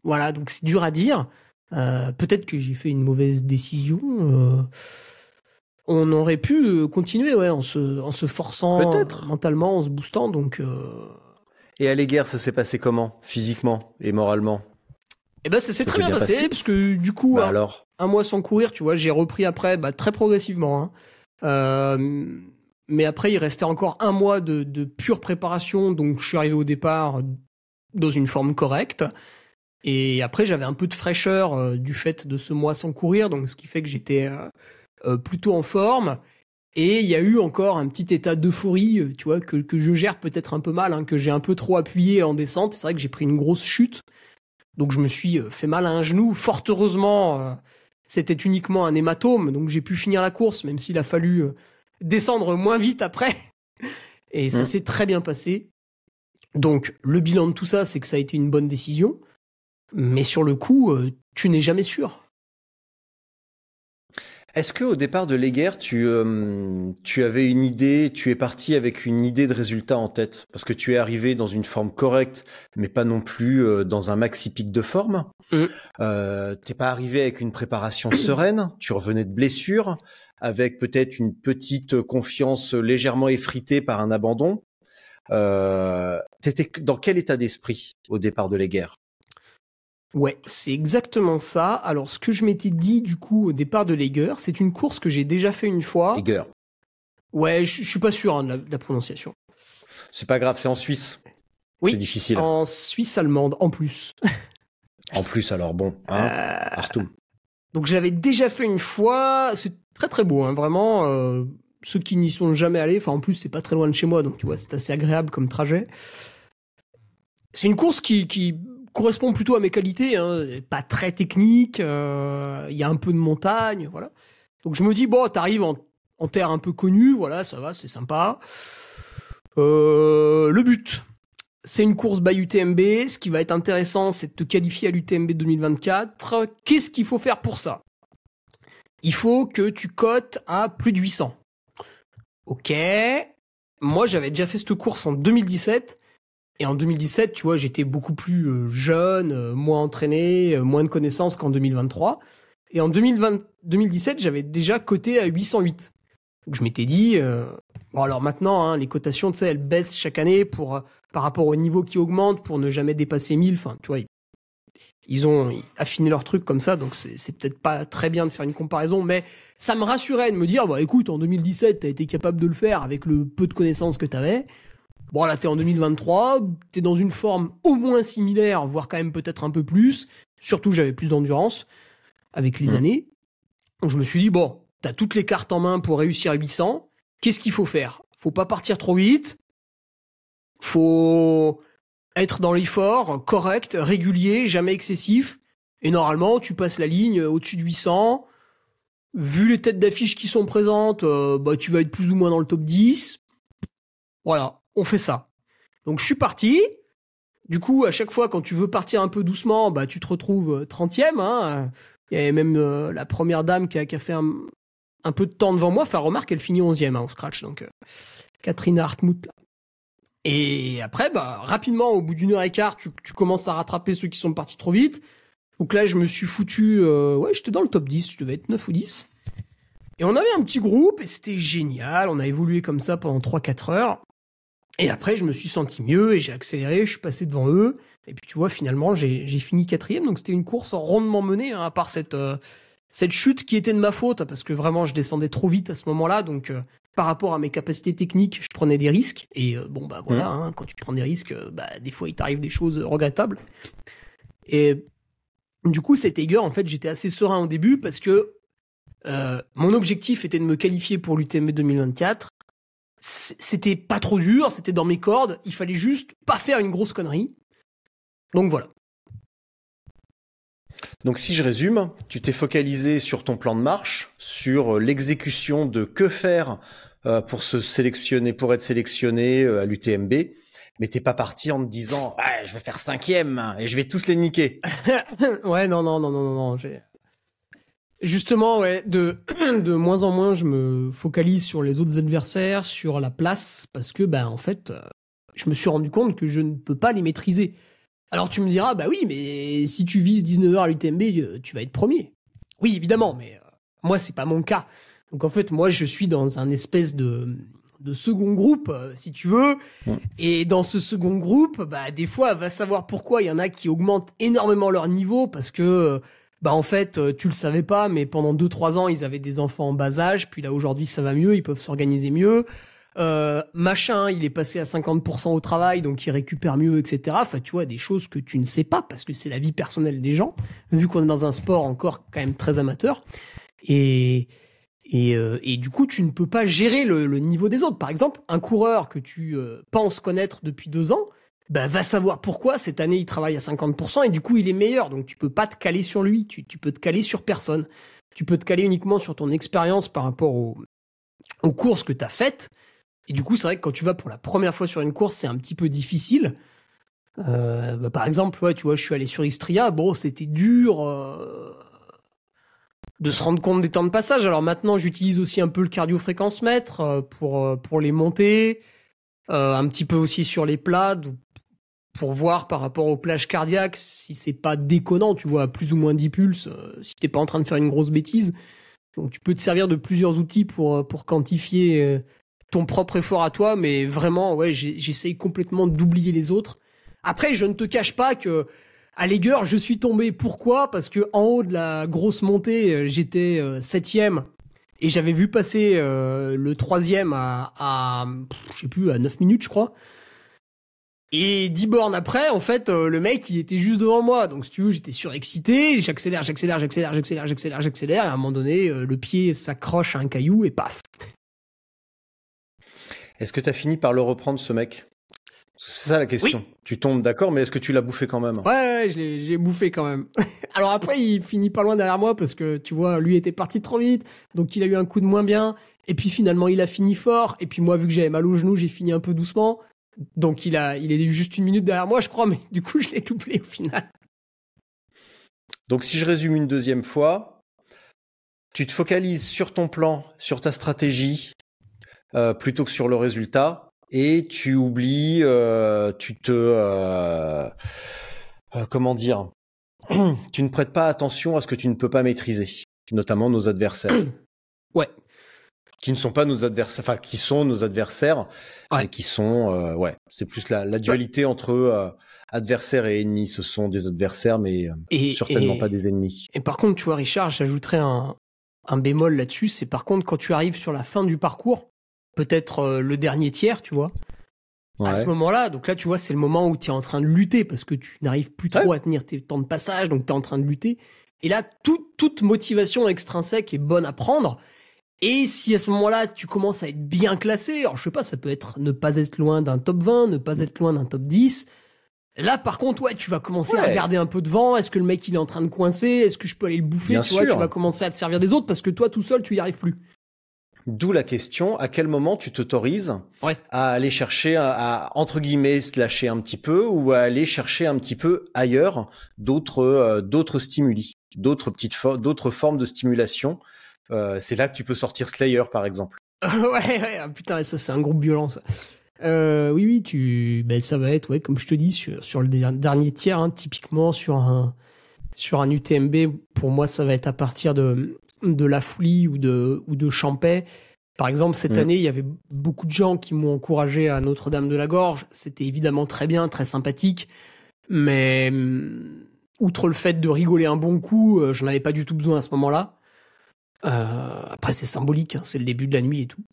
Voilà, donc c'est dur à dire. Euh, peut-être que j'ai fait une mauvaise décision. euh, On aurait pu euh, continuer, ouais, en se, en se forçant mentalement, en se boostant. Donc, euh... Et à l'égard, ça s'est passé comment Physiquement et moralement? Eh ben, ça s'est très bien bien passé, passé. parce que du coup, Bah un- alors? un mois sans courir, tu vois, j'ai repris après, bah, très progressivement. hein. Euh, mais après, il restait encore un mois de, de pure préparation, donc je suis arrivé au départ dans une forme correcte. Et après, j'avais un peu de fraîcheur euh, du fait de ce mois sans courir, donc ce qui fait que j'étais euh, plutôt en forme. Et il y a eu encore un petit état d'euphorie, euh, tu vois, que, que je gère peut-être un peu mal, hein, que j'ai un peu trop appuyé en descente. C'est vrai que j'ai pris une grosse chute. Donc je me suis euh, fait mal à un genou. Fort heureusement, euh, c'était uniquement un hématome, donc j'ai pu finir la course, même s'il a fallu euh, descendre moins vite après. <laughs> Et ça Mhm. s'est très bien passé. Donc le bilan de tout ça, c'est que ça a été une bonne décision. Mais sur le coup, euh, tu n'es jamais sûr. Est-ce que au départ de l'Eguerre, tu, euh, tu avais une idée, tu es parti avec une idée de résultat en tête? Parce que tu es arrivé dans une forme correcte, mais pas non plus euh, dans un maxi pic de forme. Mm. Euh, T'es pas arrivé avec une préparation sereine, tu revenais de blessure, avec peut-être une petite confiance légèrement effritée par un abandon. Euh, T'étais dans quel état d'esprit au départ de l'Eguerre Ouais, c'est exactement ça. Alors, ce que je m'étais dit du coup au départ de Lager, c'est une course que j'ai déjà fait une fois. Eguerre. Ouais, je je suis pas sûr hein, de, la, de la prononciation. C'est pas grave, c'est en Suisse. Oui, C'est difficile. En Suisse allemande, en plus. <laughs> En plus, alors bon, hein, Euh, Artum. donc, j'avais déjà fait une fois. C'est très très beau, hein, vraiment. euh, ceux qui n'y sont jamais allés, enfin, en plus, c'est pas très loin de chez moi, donc tu vois, c'est assez agréable comme trajet. C'est une course qui, qui correspond plutôt à mes qualités, hein, pas très technique. euh, Il y a un peu de montagne, voilà. Donc, je me dis, bon, t'arrives en, terre un peu connue, voilà, ça va, c'est sympa. Euh, le but, c'est une course by UTMB. Ce qui va être intéressant, c'est de te qualifier à l'UTMB 2024. Qu'est-ce qu'il faut faire pour ça? Il faut que tu cotes à plus de 800. Ok. Moi, j'avais déjà fait cette course en 2017. Et en 2017, tu vois, j'étais beaucoup plus euh, jeune, euh, moins entraîné, euh, moins de connaissances qu'en 2023. Et en 2020, 2017, j'avais déjà coté à 808. Donc je m'étais dit, euh, bon alors maintenant, hein, les cotations, tu sais, elles baissent chaque année pour par rapport au niveau qui augmente pour ne jamais dépasser 1000. Enfin, tu vois, ils- ont affiné leur truc comme ça, donc c'est peut-être pas très bien de faire une comparaison, mais ça me rassurait de me dire, bah écoute, en 2017, t'as été capable de le faire avec le peu de connaissances que t'avais. Bon, là, t'es en 2023, t'es dans une forme au moins similaire, voire quand même peut-être un peu plus. Surtout, j'avais plus d'endurance avec les Mhm. années. Donc, je me suis dit, bon, t'as toutes les cartes en main pour réussir à 800. Qu'est-ce qu'il faut faire? Faut pas partir trop vite. Faut être dans l'effort, correct, régulier, jamais excessif. Et normalement, tu passes la ligne au-dessus de 800. Vu les têtes d'affiche qui sont présentes, euh, bah, tu vas être plus ou moins dans le top 10. Voilà, on fait ça. Donc je suis parti. Du coup, à chaque fois, quand tu veux partir un peu doucement, bah, tu te retrouves 30e. Hein. Il y avait même euh, la première dame qui a, fait un, peu de temps devant moi. Enfin, remarque, elle finit 11e hein, en scratch. Donc, euh, Catherine Hartmut. là. Et après, bah, rapidement, au bout d'une heure et quart, tu, commences à rattraper ceux qui sont partis trop vite. Donc là, je me suis foutu... euh, ouais, j'étais dans le top 10. Je devais être 9 ou 10. Et on avait un petit groupe et c'était génial. On a évolué comme ça pendant 3-4 heures. Et après, je me suis senti mieux et j'ai accéléré, je suis passé devant eux. Et puis, tu vois, finalement, j'ai fini quatrième. Donc, c'était une course rondement menée, hein, à part cette, euh, cette chute qui était de ma faute, parce que vraiment, je descendais trop vite à ce moment-là. Donc, euh, par rapport à mes capacités techniques, je prenais des risques. Et euh, bon, bah voilà, hein, quand tu prends des risques, bah, des fois, il t'arrive des choses regrettables. Et du coup, cette Eiger, en fait, j'étais assez serein au début parce que euh, mon objectif était de me qualifier pour l'UTMB 2024 c- c'était pas trop dur, c'était dans mes cordes, il fallait juste pas faire une grosse connerie. Donc voilà. Donc si je résume, tu t'es focalisé sur ton plan de marche, sur euh, l'exécution de que faire euh, pour se sélectionner, pour être sélectionné euh, à l'UTMB, mais t'es pas parti en te disant <laughs> ouais, je vais faire cinquième et je vais tous les niquer. <laughs> ouais, non, non, non, non, non, non. Justement, ouais, de, <clears throat> de moins en moins, je me focalise sur les autres adversaires, sur la place, parce que, bah, en fait, euh, je me suis rendu compte que je ne peux pas les maîtriser. Alors tu me diras, bah oui, mais si tu vises 19h à l'UTMB, euh, tu vas être premier. Oui, évidemment, mais euh, moi, c'est pas mon cas. Donc en fait, moi, je suis dans un espèce de, de second groupe, euh, si tu veux. Et dans ce second groupe, bah, des fois, va savoir pourquoi il y en a qui augmentent énormément leur niveau parce que, euh, bah, en fait, euh, tu le savais pas, mais pendant 2-3 ans, ils avaient des enfants en bas âge. Puis là, aujourd'hui, ça va mieux, ils peuvent s'organiser mieux. Euh, machin, il est passé à 50% au travail, donc il récupère mieux, etc. Enfin, tu vois, des choses que tu ne sais pas parce que c'est la vie personnelle des gens, vu qu'on est dans un sport encore quand même très amateur. Et, et, euh, et du coup, tu ne peux pas gérer le, le niveau des autres. Par exemple, un coureur que tu euh, penses connaître depuis deux ans, bah, va savoir pourquoi. Cette année, il travaille à 50% et du coup, il est meilleur. Donc, tu peux pas te caler sur lui. Tu, tu peux te caler sur personne. Tu peux te caler uniquement sur ton expérience par rapport au, aux courses que tu as faites. Et du coup, c'est vrai que quand tu vas pour la première fois sur une course, c'est un petit peu difficile. Euh, bah, par exemple, ouais, tu vois, je suis allé sur Istria. Bon, c'était dur euh, de se rendre compte des temps de passage. Alors maintenant, j'utilise aussi un peu le cardio-fréquence-mètre euh, pour, euh, pour les monter. Euh, un petit peu aussi sur les plats pour voir par rapport aux plages cardiaques si c'est pas déconnant, tu vois, à plus ou moins 10 pulses, euh, si t'es pas en train de faire une grosse bêtise. Donc tu peux te servir de plusieurs outils pour, euh, pour quantifier euh, ton propre effort à toi, mais vraiment, ouais, j'essaye complètement d'oublier les autres. Après, je ne te cache pas que à Leger, je suis tombé. Pourquoi? Parce que en haut de la grosse montée, euh, j'étais septième et j'avais vu passer le troisième à, je sais plus, à 9 minutes, je crois. Et 10 bornes après, en fait, euh, le mec, il était juste devant moi. Donc, si tu veux, j'étais surexcité. J'accélère, j'accélère, j'accélère, j'accélère, j'accélère, j'accélère. Et à un moment donné, euh, le pied s'accroche à un caillou et paf. Est-ce que tu as fini par le reprendre, ce mec? C'est ça la question. Tu tombes d'accord, mais est-ce que tu l'as bouffé quand même? Ouais, ouais, j'ai bouffé quand même. <laughs> Alors après, il finit pas loin derrière moi parce que, tu vois, lui était parti trop vite. Donc, il a eu un coup de moins bien. Et puis, finalement, il a fini fort. Et puis, moi, vu que j'avais mal au genou, j'ai fini un peu doucement. Donc, il a, il est juste une minute derrière moi, je crois. Mais du coup, je l'ai doublé au final. Donc si je résume une deuxième fois, tu te focalises sur ton plan, sur ta stratégie, euh, plutôt que sur le résultat, et tu oublies, euh, tu te... euh, comment dire <clears throat> Tu ne prêtes pas attention à ce que tu ne peux pas maîtriser, notamment nos adversaires. <clears throat> Ouais. Qui ne sont pas nos adversaires, enfin qui sont nos adversaires, Ouais. et qui sont, euh, ouais, c'est plus la, la dualité entre euh, adversaires et ennemis. Ce sont des adversaires, mais euh, Et, certainement et- pas des ennemis. Et par contre, tu vois, Richard, j'ajouterais un, un bémol là-dessus. C'est par contre, quand tu arrives sur la fin du parcours, peut-être euh, le dernier tiers, tu vois, à ce moment-là, donc là, tu vois, c'est le moment où tu es en train de lutter parce que tu n'arrives plus trop à tenir tes temps de passage, donc tu es en train de lutter. Et là, tout- toute motivation extrinsèque est bonne à prendre. Et si à ce moment-là, tu commences à être bien classé, alors je sais pas, ça peut être ne pas être loin d'un top 20, ne pas être loin d'un top 10. Là, par contre, ouais, tu vas commencer à regarder un peu devant. Est-ce que le mec, il est en train de coincer? Est-ce que je peux aller le bouffer? Bien Tu vois, tu vas commencer à te servir des autres parce que toi, tout seul, tu y arrives plus. D'où la question, à quel moment tu t'autorises Ouais. à aller chercher, à, à, entre guillemets, se lâcher un petit peu ou à aller chercher un petit peu ailleurs d'autres euh, d'autres stimuli, d'autres petites d'autres formes de stimulation. Euh, c'est là que tu peux sortir Slayer, par exemple. <laughs> ouais, ouais, ah, putain, ça c'est un groupe violent ça. Euh, oui, oui, tu, ben, ça va être, ouais, comme je te dis, sur, sur le der- dernier tiers, hein, typiquement sur un, sur un UTMB, pour moi, ça va être à partir de, de la Foulie ou de, ou de Champais. Par exemple, cette Mm. année, il y avait beaucoup de gens qui m'ont encouragé à Notre-Dame de la Gorge. C'était évidemment très bien, très sympathique. Mais, hum, outre le fait de rigoler un bon coup, euh, j'en avais pas du tout besoin à ce moment-là. Euh, après, c'est symbolique, hein, c'est le début de la nuit et tout.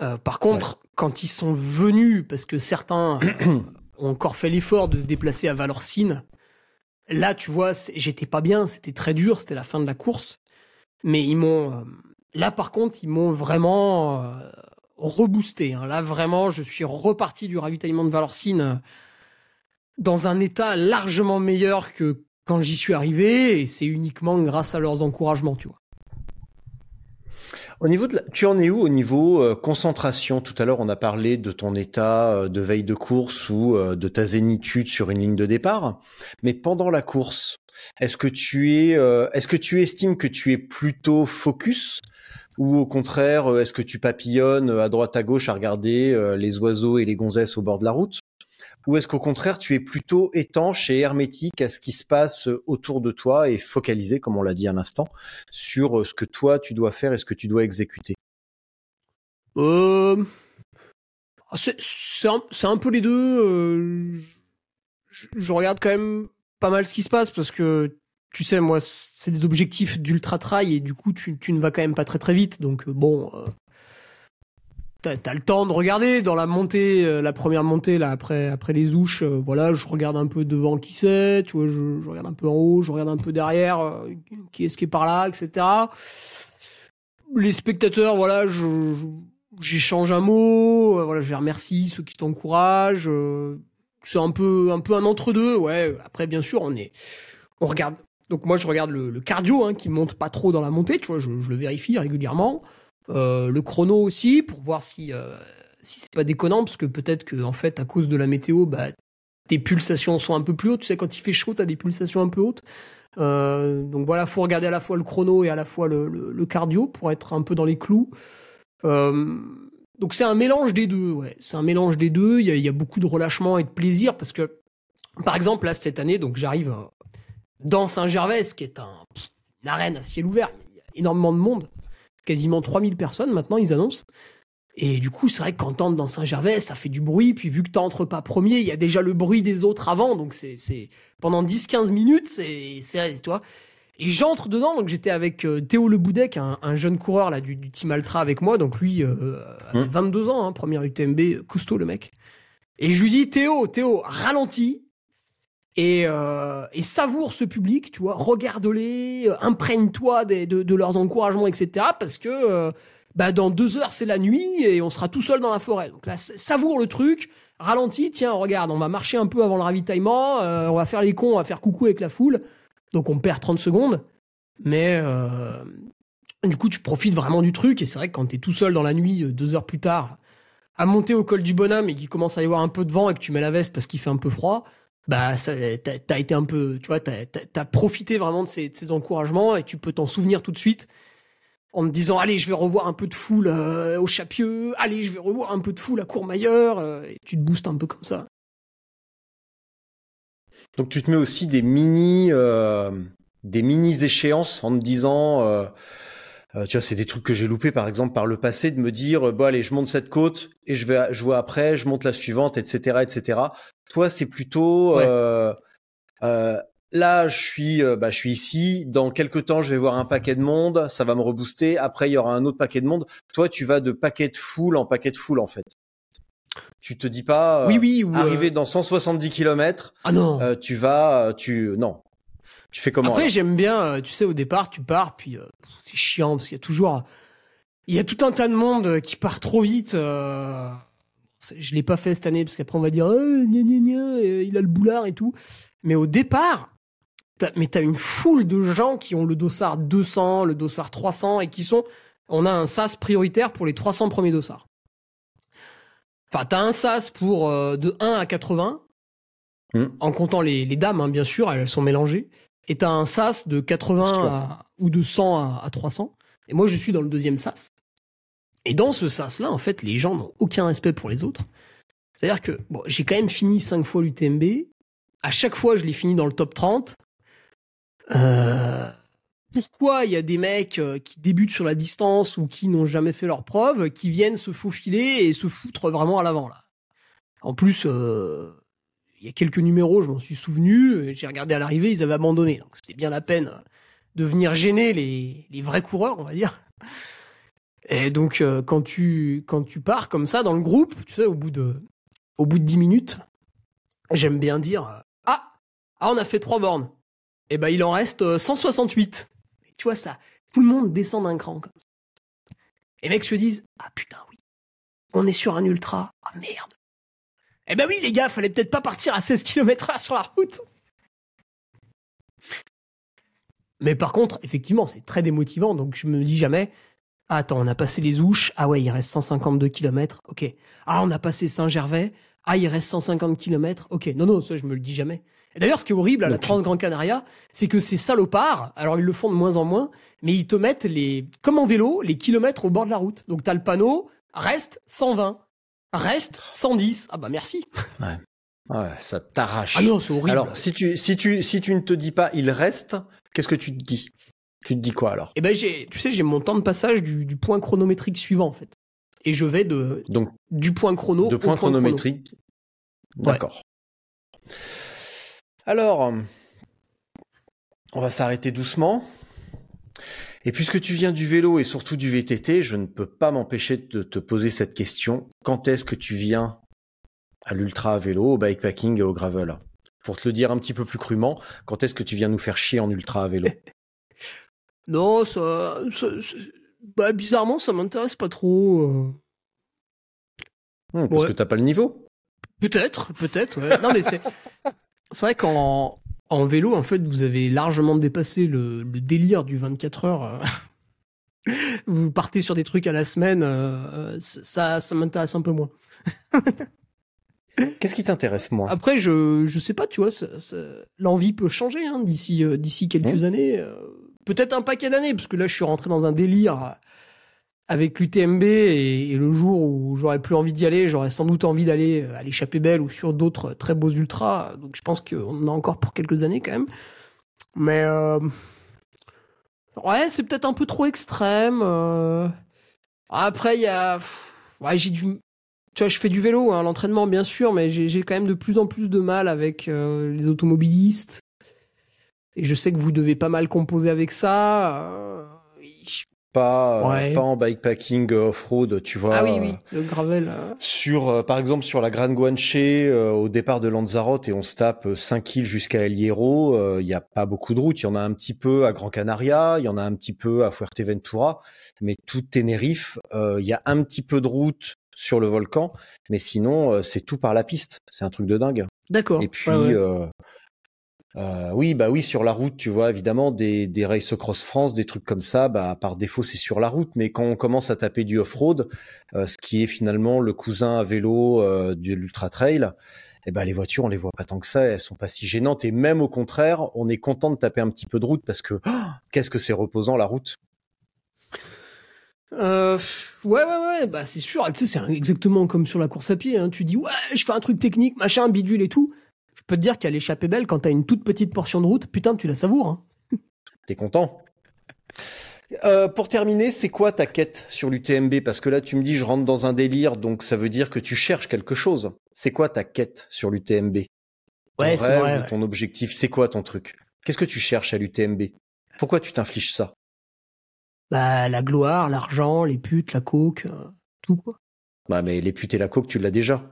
Euh, par contre, quand ils sont venus, parce que certains <clears throat> ont encore fait l'effort de se déplacer à Valorcine, là, tu vois, j'étais pas bien, c'était très dur, c'était la fin de la course. Mais ils m'ont. euh, là, par contre, ils m'ont vraiment euh, reboosté. hein. Là, vraiment, je suis reparti du ravitaillement de Valorcine euh, dans un état largement meilleur que quand j'y suis arrivé, et c'est uniquement grâce à leurs encouragements, tu vois. Au niveau de tu en es où au niveau euh, concentration? Tout à l'heure, on a parlé de ton état euh, de veille de course ou euh, de ta zénitude sur une ligne de départ. Mais pendant la course, est-ce que tu es, euh, est-ce que tu estimes que tu es plutôt focus ou au contraire, est-ce que tu papillonnes à droite à gauche à regarder les oiseaux et les gonzesses au bord de la route? Ou est-ce qu'au contraire, tu es plutôt étanche et hermétique à ce qui se passe euh, autour de toi et focalisé, comme on l'a dit à l'instant, sur euh, ce que toi tu dois faire et ce que tu dois exécuter? Euh... C'est un, un peu les deux. euh, Je, je regarde quand même pas mal ce qui se passe parce que tu sais, moi, c'est des objectifs d'ultra trail et du coup, tu, tu ne vas quand même pas très très vite. Donc, euh, bon, euh, t'as as le temps de regarder dans la montée, euh, la première montée, là, après, après les ouches. euh, voilà, je regarde un peu devant qui c'est, tu vois, je, je regarde un peu en haut, je regarde un peu derrière, euh, qui est-ce qui est par là, etc. Les spectateurs, voilà, je, je- j'échange un mot, euh, voilà, je les remercie, ceux qui t'encouragent. euh, c'est un peu un peu un entre deux. Ouais. Après, bien sûr, on est, on regarde. Donc moi, je regarde le, le cardio hein, qui monte pas trop dans la montée. Tu vois, je, je le vérifie régulièrement. Euh, le chrono aussi pour voir si euh, si c'est pas déconnant parce que peut-être que en fait à cause de la météo, bah tes pulsations sont un peu plus hautes. Tu sais, quand il fait chaud, t'as des pulsations un peu hautes. Euh, donc voilà, faut regarder à la fois le chrono et à la fois le, cardio pour être un peu dans les clous. Donc c'est un mélange des deux, ouais. C'est un mélange des deux. Il y a, y a beaucoup de relâchement et de plaisir parce que, par exemple, là cette année, donc j'arrive dans Saint-Gervais, qui est un, une arène à ciel ouvert. Il y a énormément de monde, quasiment 3000 personnes maintenant, ils annoncent. Et du coup, c'est vrai que quand t'entres dans Saint-Gervais, ça fait du bruit. Puis vu que t'entres pas premier, il y a déjà le bruit des autres avant. Donc c'est, c'est pendant 10-15 minutes, c'est, c'est, tu vois. Et j'entre dedans. Donc j'étais avec euh, Théo Le Boudec, un, un jeune coureur là du, du Team Altra avec moi. Donc lui, euh, avait Mmh. 22 ans, hein, première UTMB, costaud le mec. Et je lui dis Théo, Théo, ralentis. Et, euh, savoure ce public, tu vois, regarde-les, euh, imprègne-toi de, de leurs encouragements, etc. Parce que euh, bah dans deux heures c'est la nuit et on sera tout seul dans la forêt. Donc là, savoure le truc, ralentis, tiens, regarde, on va marcher un peu avant le ravitaillement, on va faire les cons, on va faire coucou avec la foule. Donc on perd 30 secondes, mais du coup tu profites vraiment du truc et c'est vrai que quand t'es tout seul dans la nuit, deux heures plus tard, à monter au col du bonhomme et qu'il commence à y avoir un peu de vent et que tu mets la veste parce qu'il fait un peu froid, bah t'as, été un peu, tu vois, t'as, t'as profité vraiment de ces, de ces encouragements et tu peux t'en souvenir tout de suite en te disant allez je vais revoir un peu de foule euh, au Chapieux, allez je vais revoir un peu de foule à Courmayeur euh, et tu te boostes un peu comme ça. Donc tu te mets aussi des mini, euh, des mini échéances en te disant, euh, tu vois, c'est des trucs que j'ai loupés par exemple par le passé, de me dire, euh, bon allez, je monte cette côte et je vais, je vois après, je monte la suivante, etc., etc. Toi, c'est plutôt, Ouais. euh, euh, là, je suis, euh, bah, je suis ici. Dans quelques temps, je vais voir un paquet de monde, ça va me rebooster. Après, il y aura un autre paquet de monde. Toi, tu vas de paquet de foule en paquet de foule en fait. Tu te dis pas, euh, oui oui ou, arriver dans 170 km. ah non. Euh, tu vas, tu non, tu fais comment Après j'aime bien, euh, tu sais au départ tu pars puis euh, c'est chiant parce qu'il y a toujours il y a tout un tas de monde euh, qui part trop vite. Euh... Je l'ai pas fait cette année parce qu'après on va dire euh, gna, gna, gna, euh, il a le boulard et tout. Mais au départ, t'as, mais t'as une foule de gens qui ont le dossard 200, le dossard 300 et qui sont. On a un sas prioritaire pour les 300 premiers dossards. Enfin, t'as un sas pour euh, de 1 à 80, Hmm. en comptant les, les dames, hein, bien sûr, elles sont mélangées. Et t'as un sas de 80 à- ou de 100 à, à 300. Et moi, je suis dans le deuxième sas. Et dans ce sas-là, en fait, les gens n'ont aucun respect pour les autres. C'est-à-dire que bon, j'ai quand même fini 5 fois l'UTMB. À chaque fois, je l'ai fini dans le top 30. Euh, pourquoi il y a des mecs euh, qui débutent sur la distance ou qui n'ont jamais fait leur preuve, qui viennent se faufiler et se foutre vraiment à l'avant là? En plus, euh, il y a quelques numéros, je m'en suis souvenu. euh, J'ai regardé à l'arrivée, ils avaient abandonné. Donc c'était bien la peine euh, de venir gêner les, vrais coureurs, on va dire. Et donc euh, quand tu pars comme ça dans le groupe, tu sais, au bout de au bout de 10 minutes, j'aime bien dire ah ah on a fait trois bornes. Et ben il en reste euh, 168. Et tu vois ça, tout le monde descend d'un cran comme ça. Et les mecs se disent ah putain oui, on est sur un ultra. Ah merde. Eh ben oui les gars, fallait peut-être pas partir à 16 km/h sur la route. Mais par contre, effectivement, c'est très démotivant. Donc je me dis jamais, ah, attends, on a passé les Ouches. Ah ouais, il reste 152 km. Ok. Ah, on a passé Saint-Gervais. Ah, il reste 150 km. Ok. Non, non, ça, je me le dis jamais. Et d'ailleurs, ce qui est horrible à la Ok. Trans-Grand Canaria, c'est que ces salopards, alors ils le font de moins en moins, mais ils te mettent les, comme en vélo, les kilomètres au bord de la route. Donc t'as le panneau, reste 120. Reste 110. Ah bah merci. Ouais, ça t'arrache. Ah non, c'est horrible. alors, si tu, si tu, si tu ne te dis pas, il reste, qu'est-ce que tu te dis? Tu te dis quoi alors? Eh ben j'ai, tu sais, j'ai mon temps de passage du, du point chronométrique suivant en fait. Et je vais de Donc, du point chrono de au point chrono. chronométriques. D'accord. Alors, on va s'arrêter doucement. Et puisque tu viens du vélo et surtout du VTT, je ne peux pas m'empêcher de te poser cette question. Quand est-ce que tu viens à l'ultra à vélo, au bikepacking et au gravel? Pour te le dire un petit peu plus crûment, quand est-ce que tu viens nous faire chier en ultra à vélo? <laughs> Non, ça, ça- ça- bah bizarrement, ça m'intéresse pas trop. euh. Hmm, Parce Ouais. que t'as pas le niveau Peut-être, peut-être. Ouais. Non, mais c'est c'est vrai qu'en en vélo, en fait, vous avez largement dépassé le, le délire du 24 heures. euh. <laughs> vous partez sur des trucs à la semaine, euh, ça, ça m'intéresse un peu moins. Qu'est-ce qui t'intéresse, moi Après, je, je sais pas, tu vois, ça- ça- l'envie peut changer hein, d'ici, euh, d'ici quelques années. euh, Peut-être un paquet d'années, parce que là, je suis rentré dans un délire avec l'UTMB et, le jour où j'aurais plus envie d'y aller, j'aurais sans doute envie d'aller euh, à l'échappée belle ou sur d'autres très beaux ultras. Donc, je pense qu'on en a encore pour quelques années quand même. Mais euh, ouais, c'est peut-être un peu trop extrême. euh. Après, il y a, ouais, j'ai du, tu vois, je fais du vélo, hein, l'entraînement bien sûr, mais j'ai j'ai quand même de plus en plus de mal avec euh, les automobilistes. Et je sais que vous devez pas mal composer avec ça. Pas, euh, Ouais. pas en bikepacking euh, off-road, tu vois. Ah oui, euh, oui, le gravel. Sur, par exemple, sur la Grande Guanche, au départ de Lanzarote, et on se tape euh, 5 îles jusqu'à El Hierro, il n'y a pas beaucoup de routes. Il y en a un petit peu à Gran Canaria, il y en a un petit peu à Fuerteventura, mais tout Tenerife, il y a un petit peu de route sur le volcan, mais sinon, c'est tout par la piste. C'est un truc de dingue. D'accord. Et puis, Ouais, ouais. euh, euh, oui, bah oui, sur la route, tu vois, évidemment, des, des races cross France, des trucs comme ça, bah par défaut, c'est sur la route. Mais quand on commence à taper du off-road, euh, ce qui est finalement le cousin à vélo euh, de l'ultra trail, eh ben les voitures, on les voit pas tant que ça, elles sont pas si gênantes. Et même au contraire, on est content de taper un petit peu de route parce que oh, qu'est-ce que c'est reposant la route. Euh, ouais, ouais, ouais, bah c'est sûr. Tu sais, c'est exactement comme sur la course à pied. Hein. Tu dis, ouais, je fais un truc technique, machin, bidule et tout. Je peux te dire qu'à l'échappée belle, quand t'as une toute petite portion de route, putain, tu la savoures. Hein. <laughs> T'es content Euh, pour terminer, c'est quoi ta quête sur l'UTMB Parce que là, tu me dis, je rentre dans un délire, donc ça veut dire que tu cherches quelque chose. C'est quoi ta quête sur l'UTMB Ouais, c'est vrai. ouais. Ton objectif, c'est quoi ton truc? Qu'est-ce que tu cherches à l'UTMB Pourquoi tu t'infliges ça? Bah, la gloire, l'argent, les putes, la coke, euh, tout quoi. Bah, mais les putes et la coke, tu l'as déjà.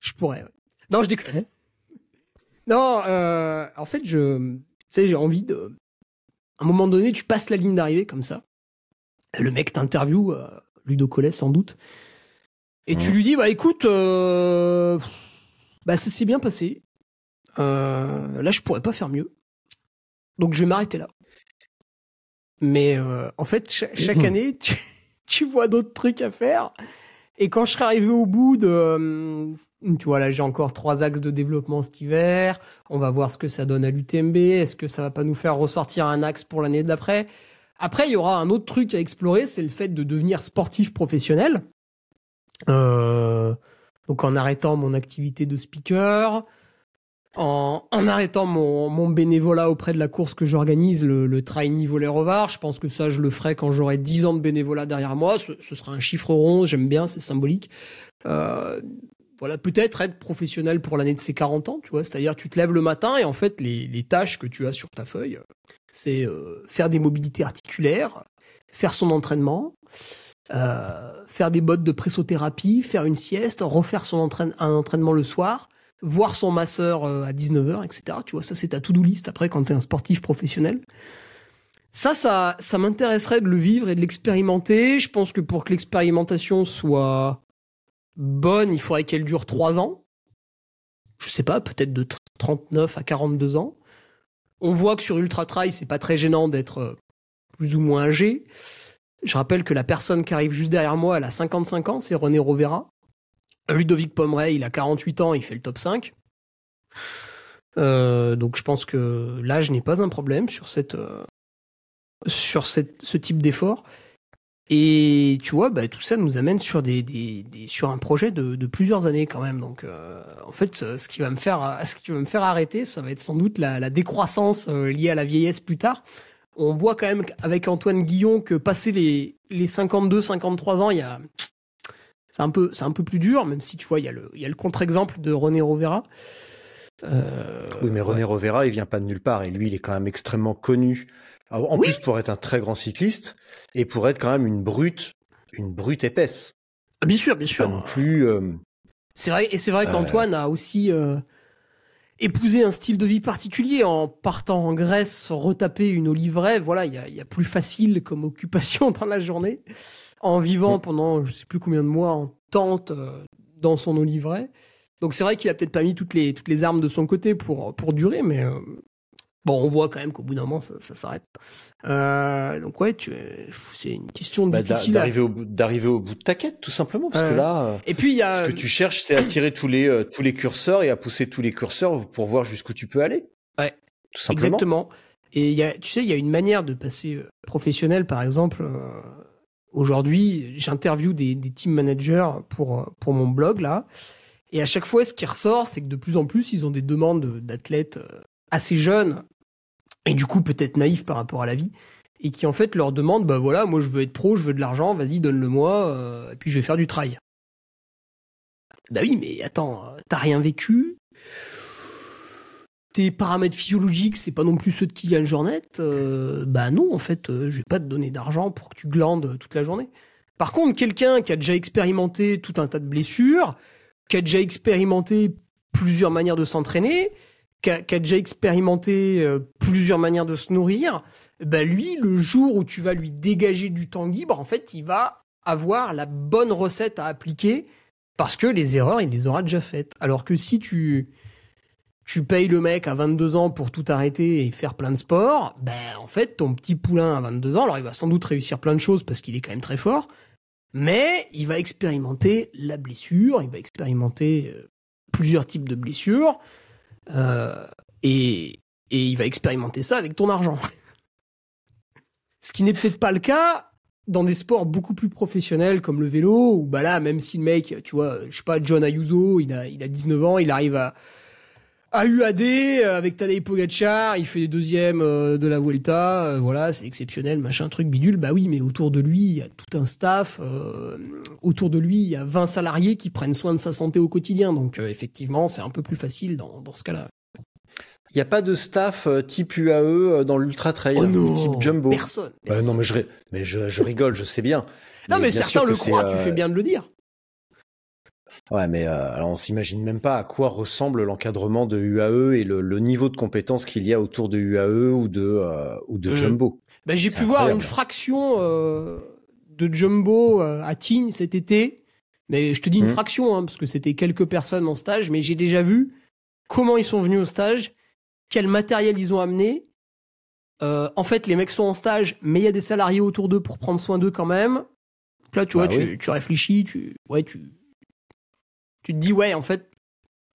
Je pourrais. ouais. Non, je déconne. Non, euh, en fait, je, tu sais, j'ai envie de. À un moment donné, tu passes la ligne d'arrivée comme ça. Le mec t'interview, euh, Ludo Collet sans doute, et tu lui dis, bah écoute, euh, bah ça s'est bien passé. Euh, là, je pourrais pas faire mieux. Donc, je vais m'arrêter là. Mais euh, en fait, cha- chaque <laughs> année, tu, tu vois d'autres trucs à faire. Et quand je serai arrivé au bout de, euh, tu vois, là, j'ai encore trois axes de développement cet hiver. On va voir ce que ça donne à l'UTMB. Est-ce que ça va pas nous faire ressortir un axe pour l'année d'après? Après, il y aura un autre truc à explorer, c'est le fait de devenir sportif professionnel. Euh, donc en arrêtant mon activité de speaker, en, en arrêtant mon, mon bénévolat auprès de la course que j'organise, le, le Traini Voler. Je pense que ça, je le ferai quand j'aurai 10 ans de bénévolat derrière moi. Ce, ce sera un chiffre rond, j'aime bien, c'est symbolique. Euh, voilà, peut-être être professionnel pour l'année de ses 40 ans, tu vois. C'est-à-dire, tu te lèves le matin et en fait, les, les tâches que tu as sur ta feuille, c'est euh, faire des mobilités articulaires, faire son entraînement, euh, faire des bottes de pressothérapie, faire une sieste, refaire son entraîne, un entraînement le soir, voir son masseur euh, à 19h, etc. Tu vois, ça, c'est ta to-do list après quand tu es un sportif professionnel. Ça, ça, ça m'intéresserait de le vivre et de l'expérimenter. Je pense que pour que l'expérimentation soit bonne, il faudrait qu'elle dure 3 ans. Je sais pas, peut-être de 39 à 42 ans. On voit que sur Ultra Trail, c'est pas très gênant d'être euh, plus ou moins âgé. Je rappelle que la personne qui arrive juste derrière moi, elle a 55 ans, c'est René Rovera. Ludovic Pomeray, il a 48 ans, il fait le top 5. Euh, donc je pense que l'âge n'est pas un problème sur cette euh, sur ce type d'effort. Et tu vois, bah, tout ça nous amène sur un projet de, plusieurs années quand même. Donc euh, en fait, ce qui va me faire ce qui va me faire arrêter, ça va être sans doute la, décroissance liée à la vieillesse plus tard. On voit quand même avec Antoine Guillon que passer les les 52 53 ans, il y a c'est un peu c'est un peu plus dur même si tu vois il y a le il y a le contre-exemple de René Rovera. Euh, Oui, mais René Rovera, il vient pas de nulle part et lui, il est quand même extrêmement connu. En Oui. plus, pour être un très grand cycliste et pour être quand même une brute, une brute épaisse. Ah, Bien sûr, bien sûr. pas non plus. euh, C'est vrai, et c'est vrai qu'Antoine a aussi euh, épousé un style de vie particulier en partant en Grèce, retaper une oliveraie. Voilà, il y a, y a plus facile comme occupation <laughs> dans la journée, en vivant Mm. pendant je sais plus combien de mois en tente euh, dans son oliveraie. Donc c'est vrai qu'il a peut-être pas mis toutes les, toutes les armes de son côté pour, pour durer, mais euh, bon, on voit quand même qu'au bout d'un moment, ça, ça s'arrête. Euh, donc ouais, tu, c'est une question Bah, difficile. à- d'arriver au bout d'arriver au bout de ta quête tout simplement parce que là Et puis y a... ce que tu cherches c'est à tirer tous les tous les curseurs et à pousser tous les curseurs pour voir jusqu'où tu peux aller Ouais. tout simplement Exactement. Et y a, tu sais, il y a une manière de passer professionnel, par exemple. Aujourd'hui, j'interviewe des, des team managers pour, pour mon blog, là. Et à chaque fois, ce qui ressort, c'est que de plus en plus, ils ont des demandes d'athlètes euh, assez jeunes, et du coup, peut-être naïfs par rapport à la vie, et qui en fait leur demandent, bah voilà, moi je veux être pro, je veux de l'argent, vas-y, donne-le-moi, euh, et puis je vais faire du trail. Bah oui, mais attends, t'as rien vécu, tes paramètres physiologiques, c'est pas non plus ceux de Kylian Jornet, euh, bah non, en fait, euh, je vais pas te donner d'argent pour que tu glandes toute la journée. Par contre, quelqu'un qui a déjà expérimenté tout un tas de blessures, qui a déjà expérimenté plusieurs manières de s'entraîner, qui a, qui a déjà expérimenté euh, plusieurs manières de se nourrir, bah lui, le jour où tu vas lui dégager du temps libre, en fait, il va avoir la bonne recette à appliquer parce que les erreurs, il les aura déjà faites. Alors que si tu tu payes le mec à 22 ans pour tout arrêter et faire plein de sport, ben en fait ton petit poulain à 22 ans, alors il va sans doute réussir plein de choses parce qu'il est quand même très fort, mais il va expérimenter la blessure, il va expérimenter euh, plusieurs types de blessures, euh, et, et il va expérimenter ça avec ton argent. <laughs> Ce qui n'est peut-être pas le cas dans des sports beaucoup plus professionnels comme le vélo, où bah là, même si le mec, tu vois, je sais pas, John Ayuso, il a, il a 19 ans, il arrive à, à UAD euh, avec Tadej Pogacar, il fait les deuxièmes euh, de la Vuelta, euh, voilà, c'est exceptionnel, machin, truc bidule. Bah oui, mais autour de lui, il y a tout un staff, euh, autour de lui, il y a 20 salariés qui prennent soin de sa santé au quotidien. Donc euh, effectivement, c'est un peu plus facile dans, dans ce cas-là. il y a pas de staff type UAE dans l'ultra trail Oh non, type jumbo personne. Bah, personne. non mais je mais je, je rigole je sais bien Non, mais bien certains le croient, tu fais bien de le dire. Ouais, mais euh, alors on s'imagine même pas à quoi ressemble l'encadrement de UAE et le, le niveau de compétences qu'il y a autour de UAE ou de euh, ou de Mhm. Jumbo. Bah, j'ai pu voir une fraction euh, de Jumbo euh, à Tignes cet été. Mais je te dis une Mhm. fraction, hein, parce que c'était quelques personnes en stage, mais j'ai déjà vu comment ils sont venus au stage, quel matériel ils ont amené. Euh, en fait, les mecs sont en stage, mais il y a des salariés autour d'eux pour prendre soin d'eux quand même. Donc là, tu Bah vois, tu, oui. tu réfléchis, tu, ouais, tu, tu te dis, ouais, en fait,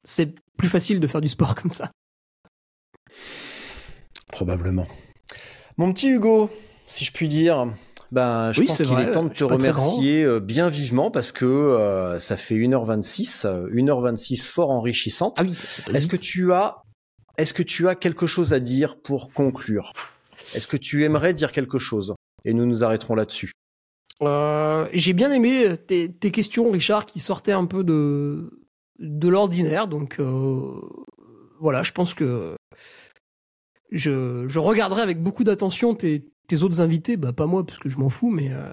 c'est plus facile de faire du sport <laughs> comme ça. Probablement. Mon petit Hugo, si je puis dire, ben, je Oui, pense qu'il est temps de te remercier euh, bien vivement parce que euh, ça fait 1h26, euh, 1h26 fort enrichissante. Ah oui, Est-ce que tu as est-ce que tu as quelque chose à dire pour conclure? Est-ce que tu aimerais dire quelque chose? Et nous nous arrêterons là-dessus. Euh, j'ai bien aimé tes, questions, Richard, qui sortaient un peu de, de l'ordinaire. Donc euh, voilà, je pense que je, regarderai avec beaucoup d'attention tes, autres invités. Bah pas moi, parce que je m'en fous, mais euh,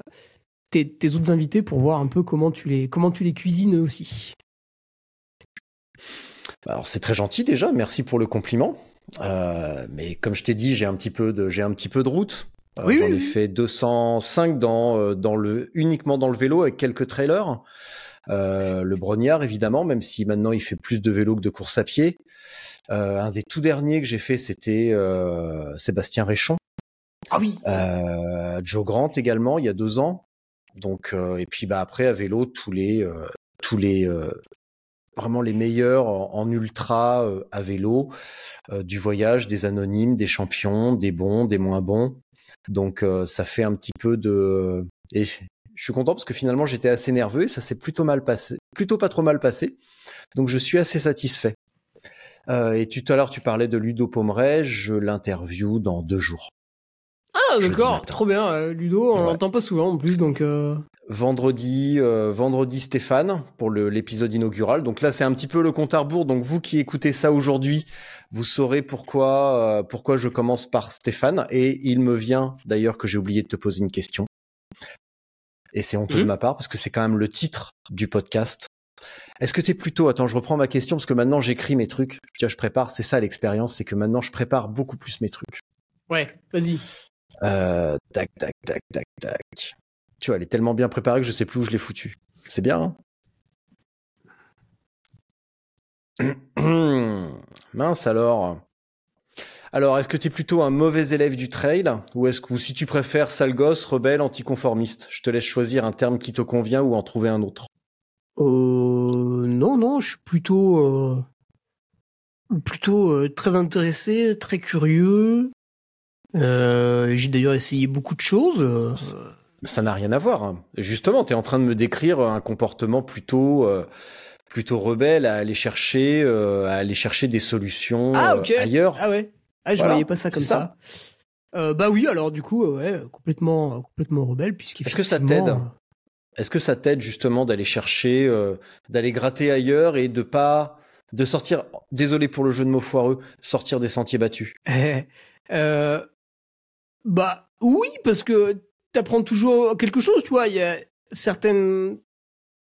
tes, tes autres invités pour voir un peu comment tu les, comment tu les cuisines aussi. Alors c'est très gentil déjà, merci pour le compliment. Mais comme je t'ai dit, j'ai un petit peu de j'ai un petit peu de route. Euh, Oui, J'en ai oui. fait 205 dans euh, dans le uniquement dans le vélo avec quelques trailers. Euh, le Brognard évidemment, même si maintenant il fait plus de vélo que de course à pied. Euh, un des tout derniers que j'ai fait, c'était euh, Sébastien Réchon. Ah oui. Euh, Joe Grant également il y a deux ans. Donc euh, et puis bah après à vélo tous les euh, tous les euh, vraiment les meilleurs en, en ultra à vélo euh, du voyage, des anonymes, des champions, des bons, des moins bons. Donc euh, ça fait un petit peu de et je suis content parce que finalement j'étais assez nerveux et ça s'est plutôt mal passé, plutôt pas trop mal passé. Donc je suis assez satisfait. Euh, et tout à l'heure tu parlais de Ludo Pomeray, je l'interview dans deux jours. Ah d'accord, trop bien. euh, Ludo, on Ouais. l'entend pas souvent en plus, donc euh, vendredi, euh, vendredi Stéphane pour l'épisode inaugural. Donc là, c'est un petit peu le compte à rebours. Donc vous qui écoutez ça aujourd'hui, vous saurez pourquoi euh, pourquoi je commence par Stéphane. Et il me vient d'ailleurs que j'ai oublié de te poser une question. Et c'est honteux de Mhm. ma part parce que c'est quand même le titre du podcast. Est-ce que t'es plutôt attends, je reprends ma question parce que maintenant j'écris mes trucs. Tiens, je prépare. C'est ça l'expérience, c'est que maintenant je prépare beaucoup plus mes trucs. ouais, vas-y. Euh, tac, tac, tac, tac, tac. Tu vois, elle est tellement bien préparée que je sais plus où je l'ai foutu. C'est bien, hein <clears throat> Mince alors. Alors, est-ce que tu es plutôt un mauvais élève du trail ou est-ce que ou si tu préfères sale gosse, rebelle, anticonformiste? Je te laisse choisir un terme qui te convient ou en trouver un autre. Euh, non, non, je suis plutôt, euh, plutôt euh, très intéressé, très curieux. J'ai d'ailleurs essayé beaucoup de choses. Euh, Ça n'a rien à voir. hein. Justement, tu es en train de me décrire un comportement plutôt euh, plutôt rebelle à aller chercher euh, à aller chercher des solutions Ah, euh, ailleurs. Ah ouais. Ah, je Voilà, voyais pas ça comme ça. Euh, bah oui, alors du coup, euh, ouais, complètement, complètement rebelle, puisqu'effectivement. Est-ce que ça t'aide Est-ce que ça t'aide justement d'aller chercher, euh, d'aller gratter ailleurs et de pas de sortir, désolé pour le jeu de mots foireux, sortir des sentiers battus? <laughs> Euh, bah oui, parce que t'apprends toujours quelque chose, tu vois. Il y a certaines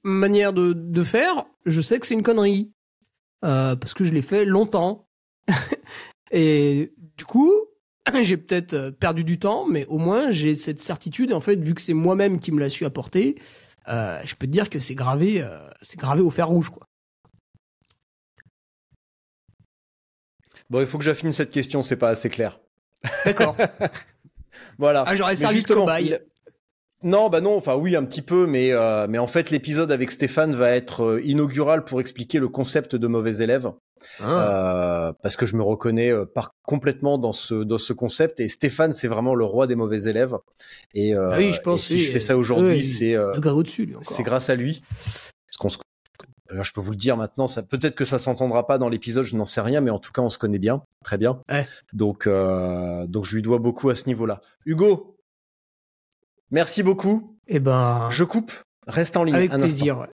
manières de, de faire. Je sais que c'est une connerie euh, parce que je l'ai fait longtemps. <laughs> et du coup, <clears throat> j'ai peut-être euh, perdu du temps, mais au moins j'ai cette certitude. Et en fait, vu que c'est moi-même qui me l'a su apporter, euh, je peux te dire que c'est gravé, euh, c'est gravé au fer rouge, quoi. Bon, il faut que j'affine cette question, c'est pas assez clair. D'accord. <laughs> Voilà. Ah, j'aurais Mais servi de justement, cobaye. il- Non, bah non, enfin oui, un petit peu, mais, euh, mais en fait, l'épisode avec Stéphane va être euh, inaugural pour expliquer le concept de mauvais élève. Euh, parce que je me reconnais euh, par complètement dans ce dans ce concept. Et Stéphane c'est vraiment le roi des mauvais élèves. Et, euh, Ah oui, je pense, et si oui, je fais ça aujourd'hui oui, c'est euh, c'est grâce à lui alors, je peux vous le dire maintenant ça peut-être que ça s'entendra pas dans l'épisode je n'en sais rien mais en tout cas on se connaît bien très bien. Ouais. donc euh, donc je lui dois beaucoup à ce niveau-là. Hugo merci beaucoup. Eh ben, je coupe. Reste en ligne avec un plaisir.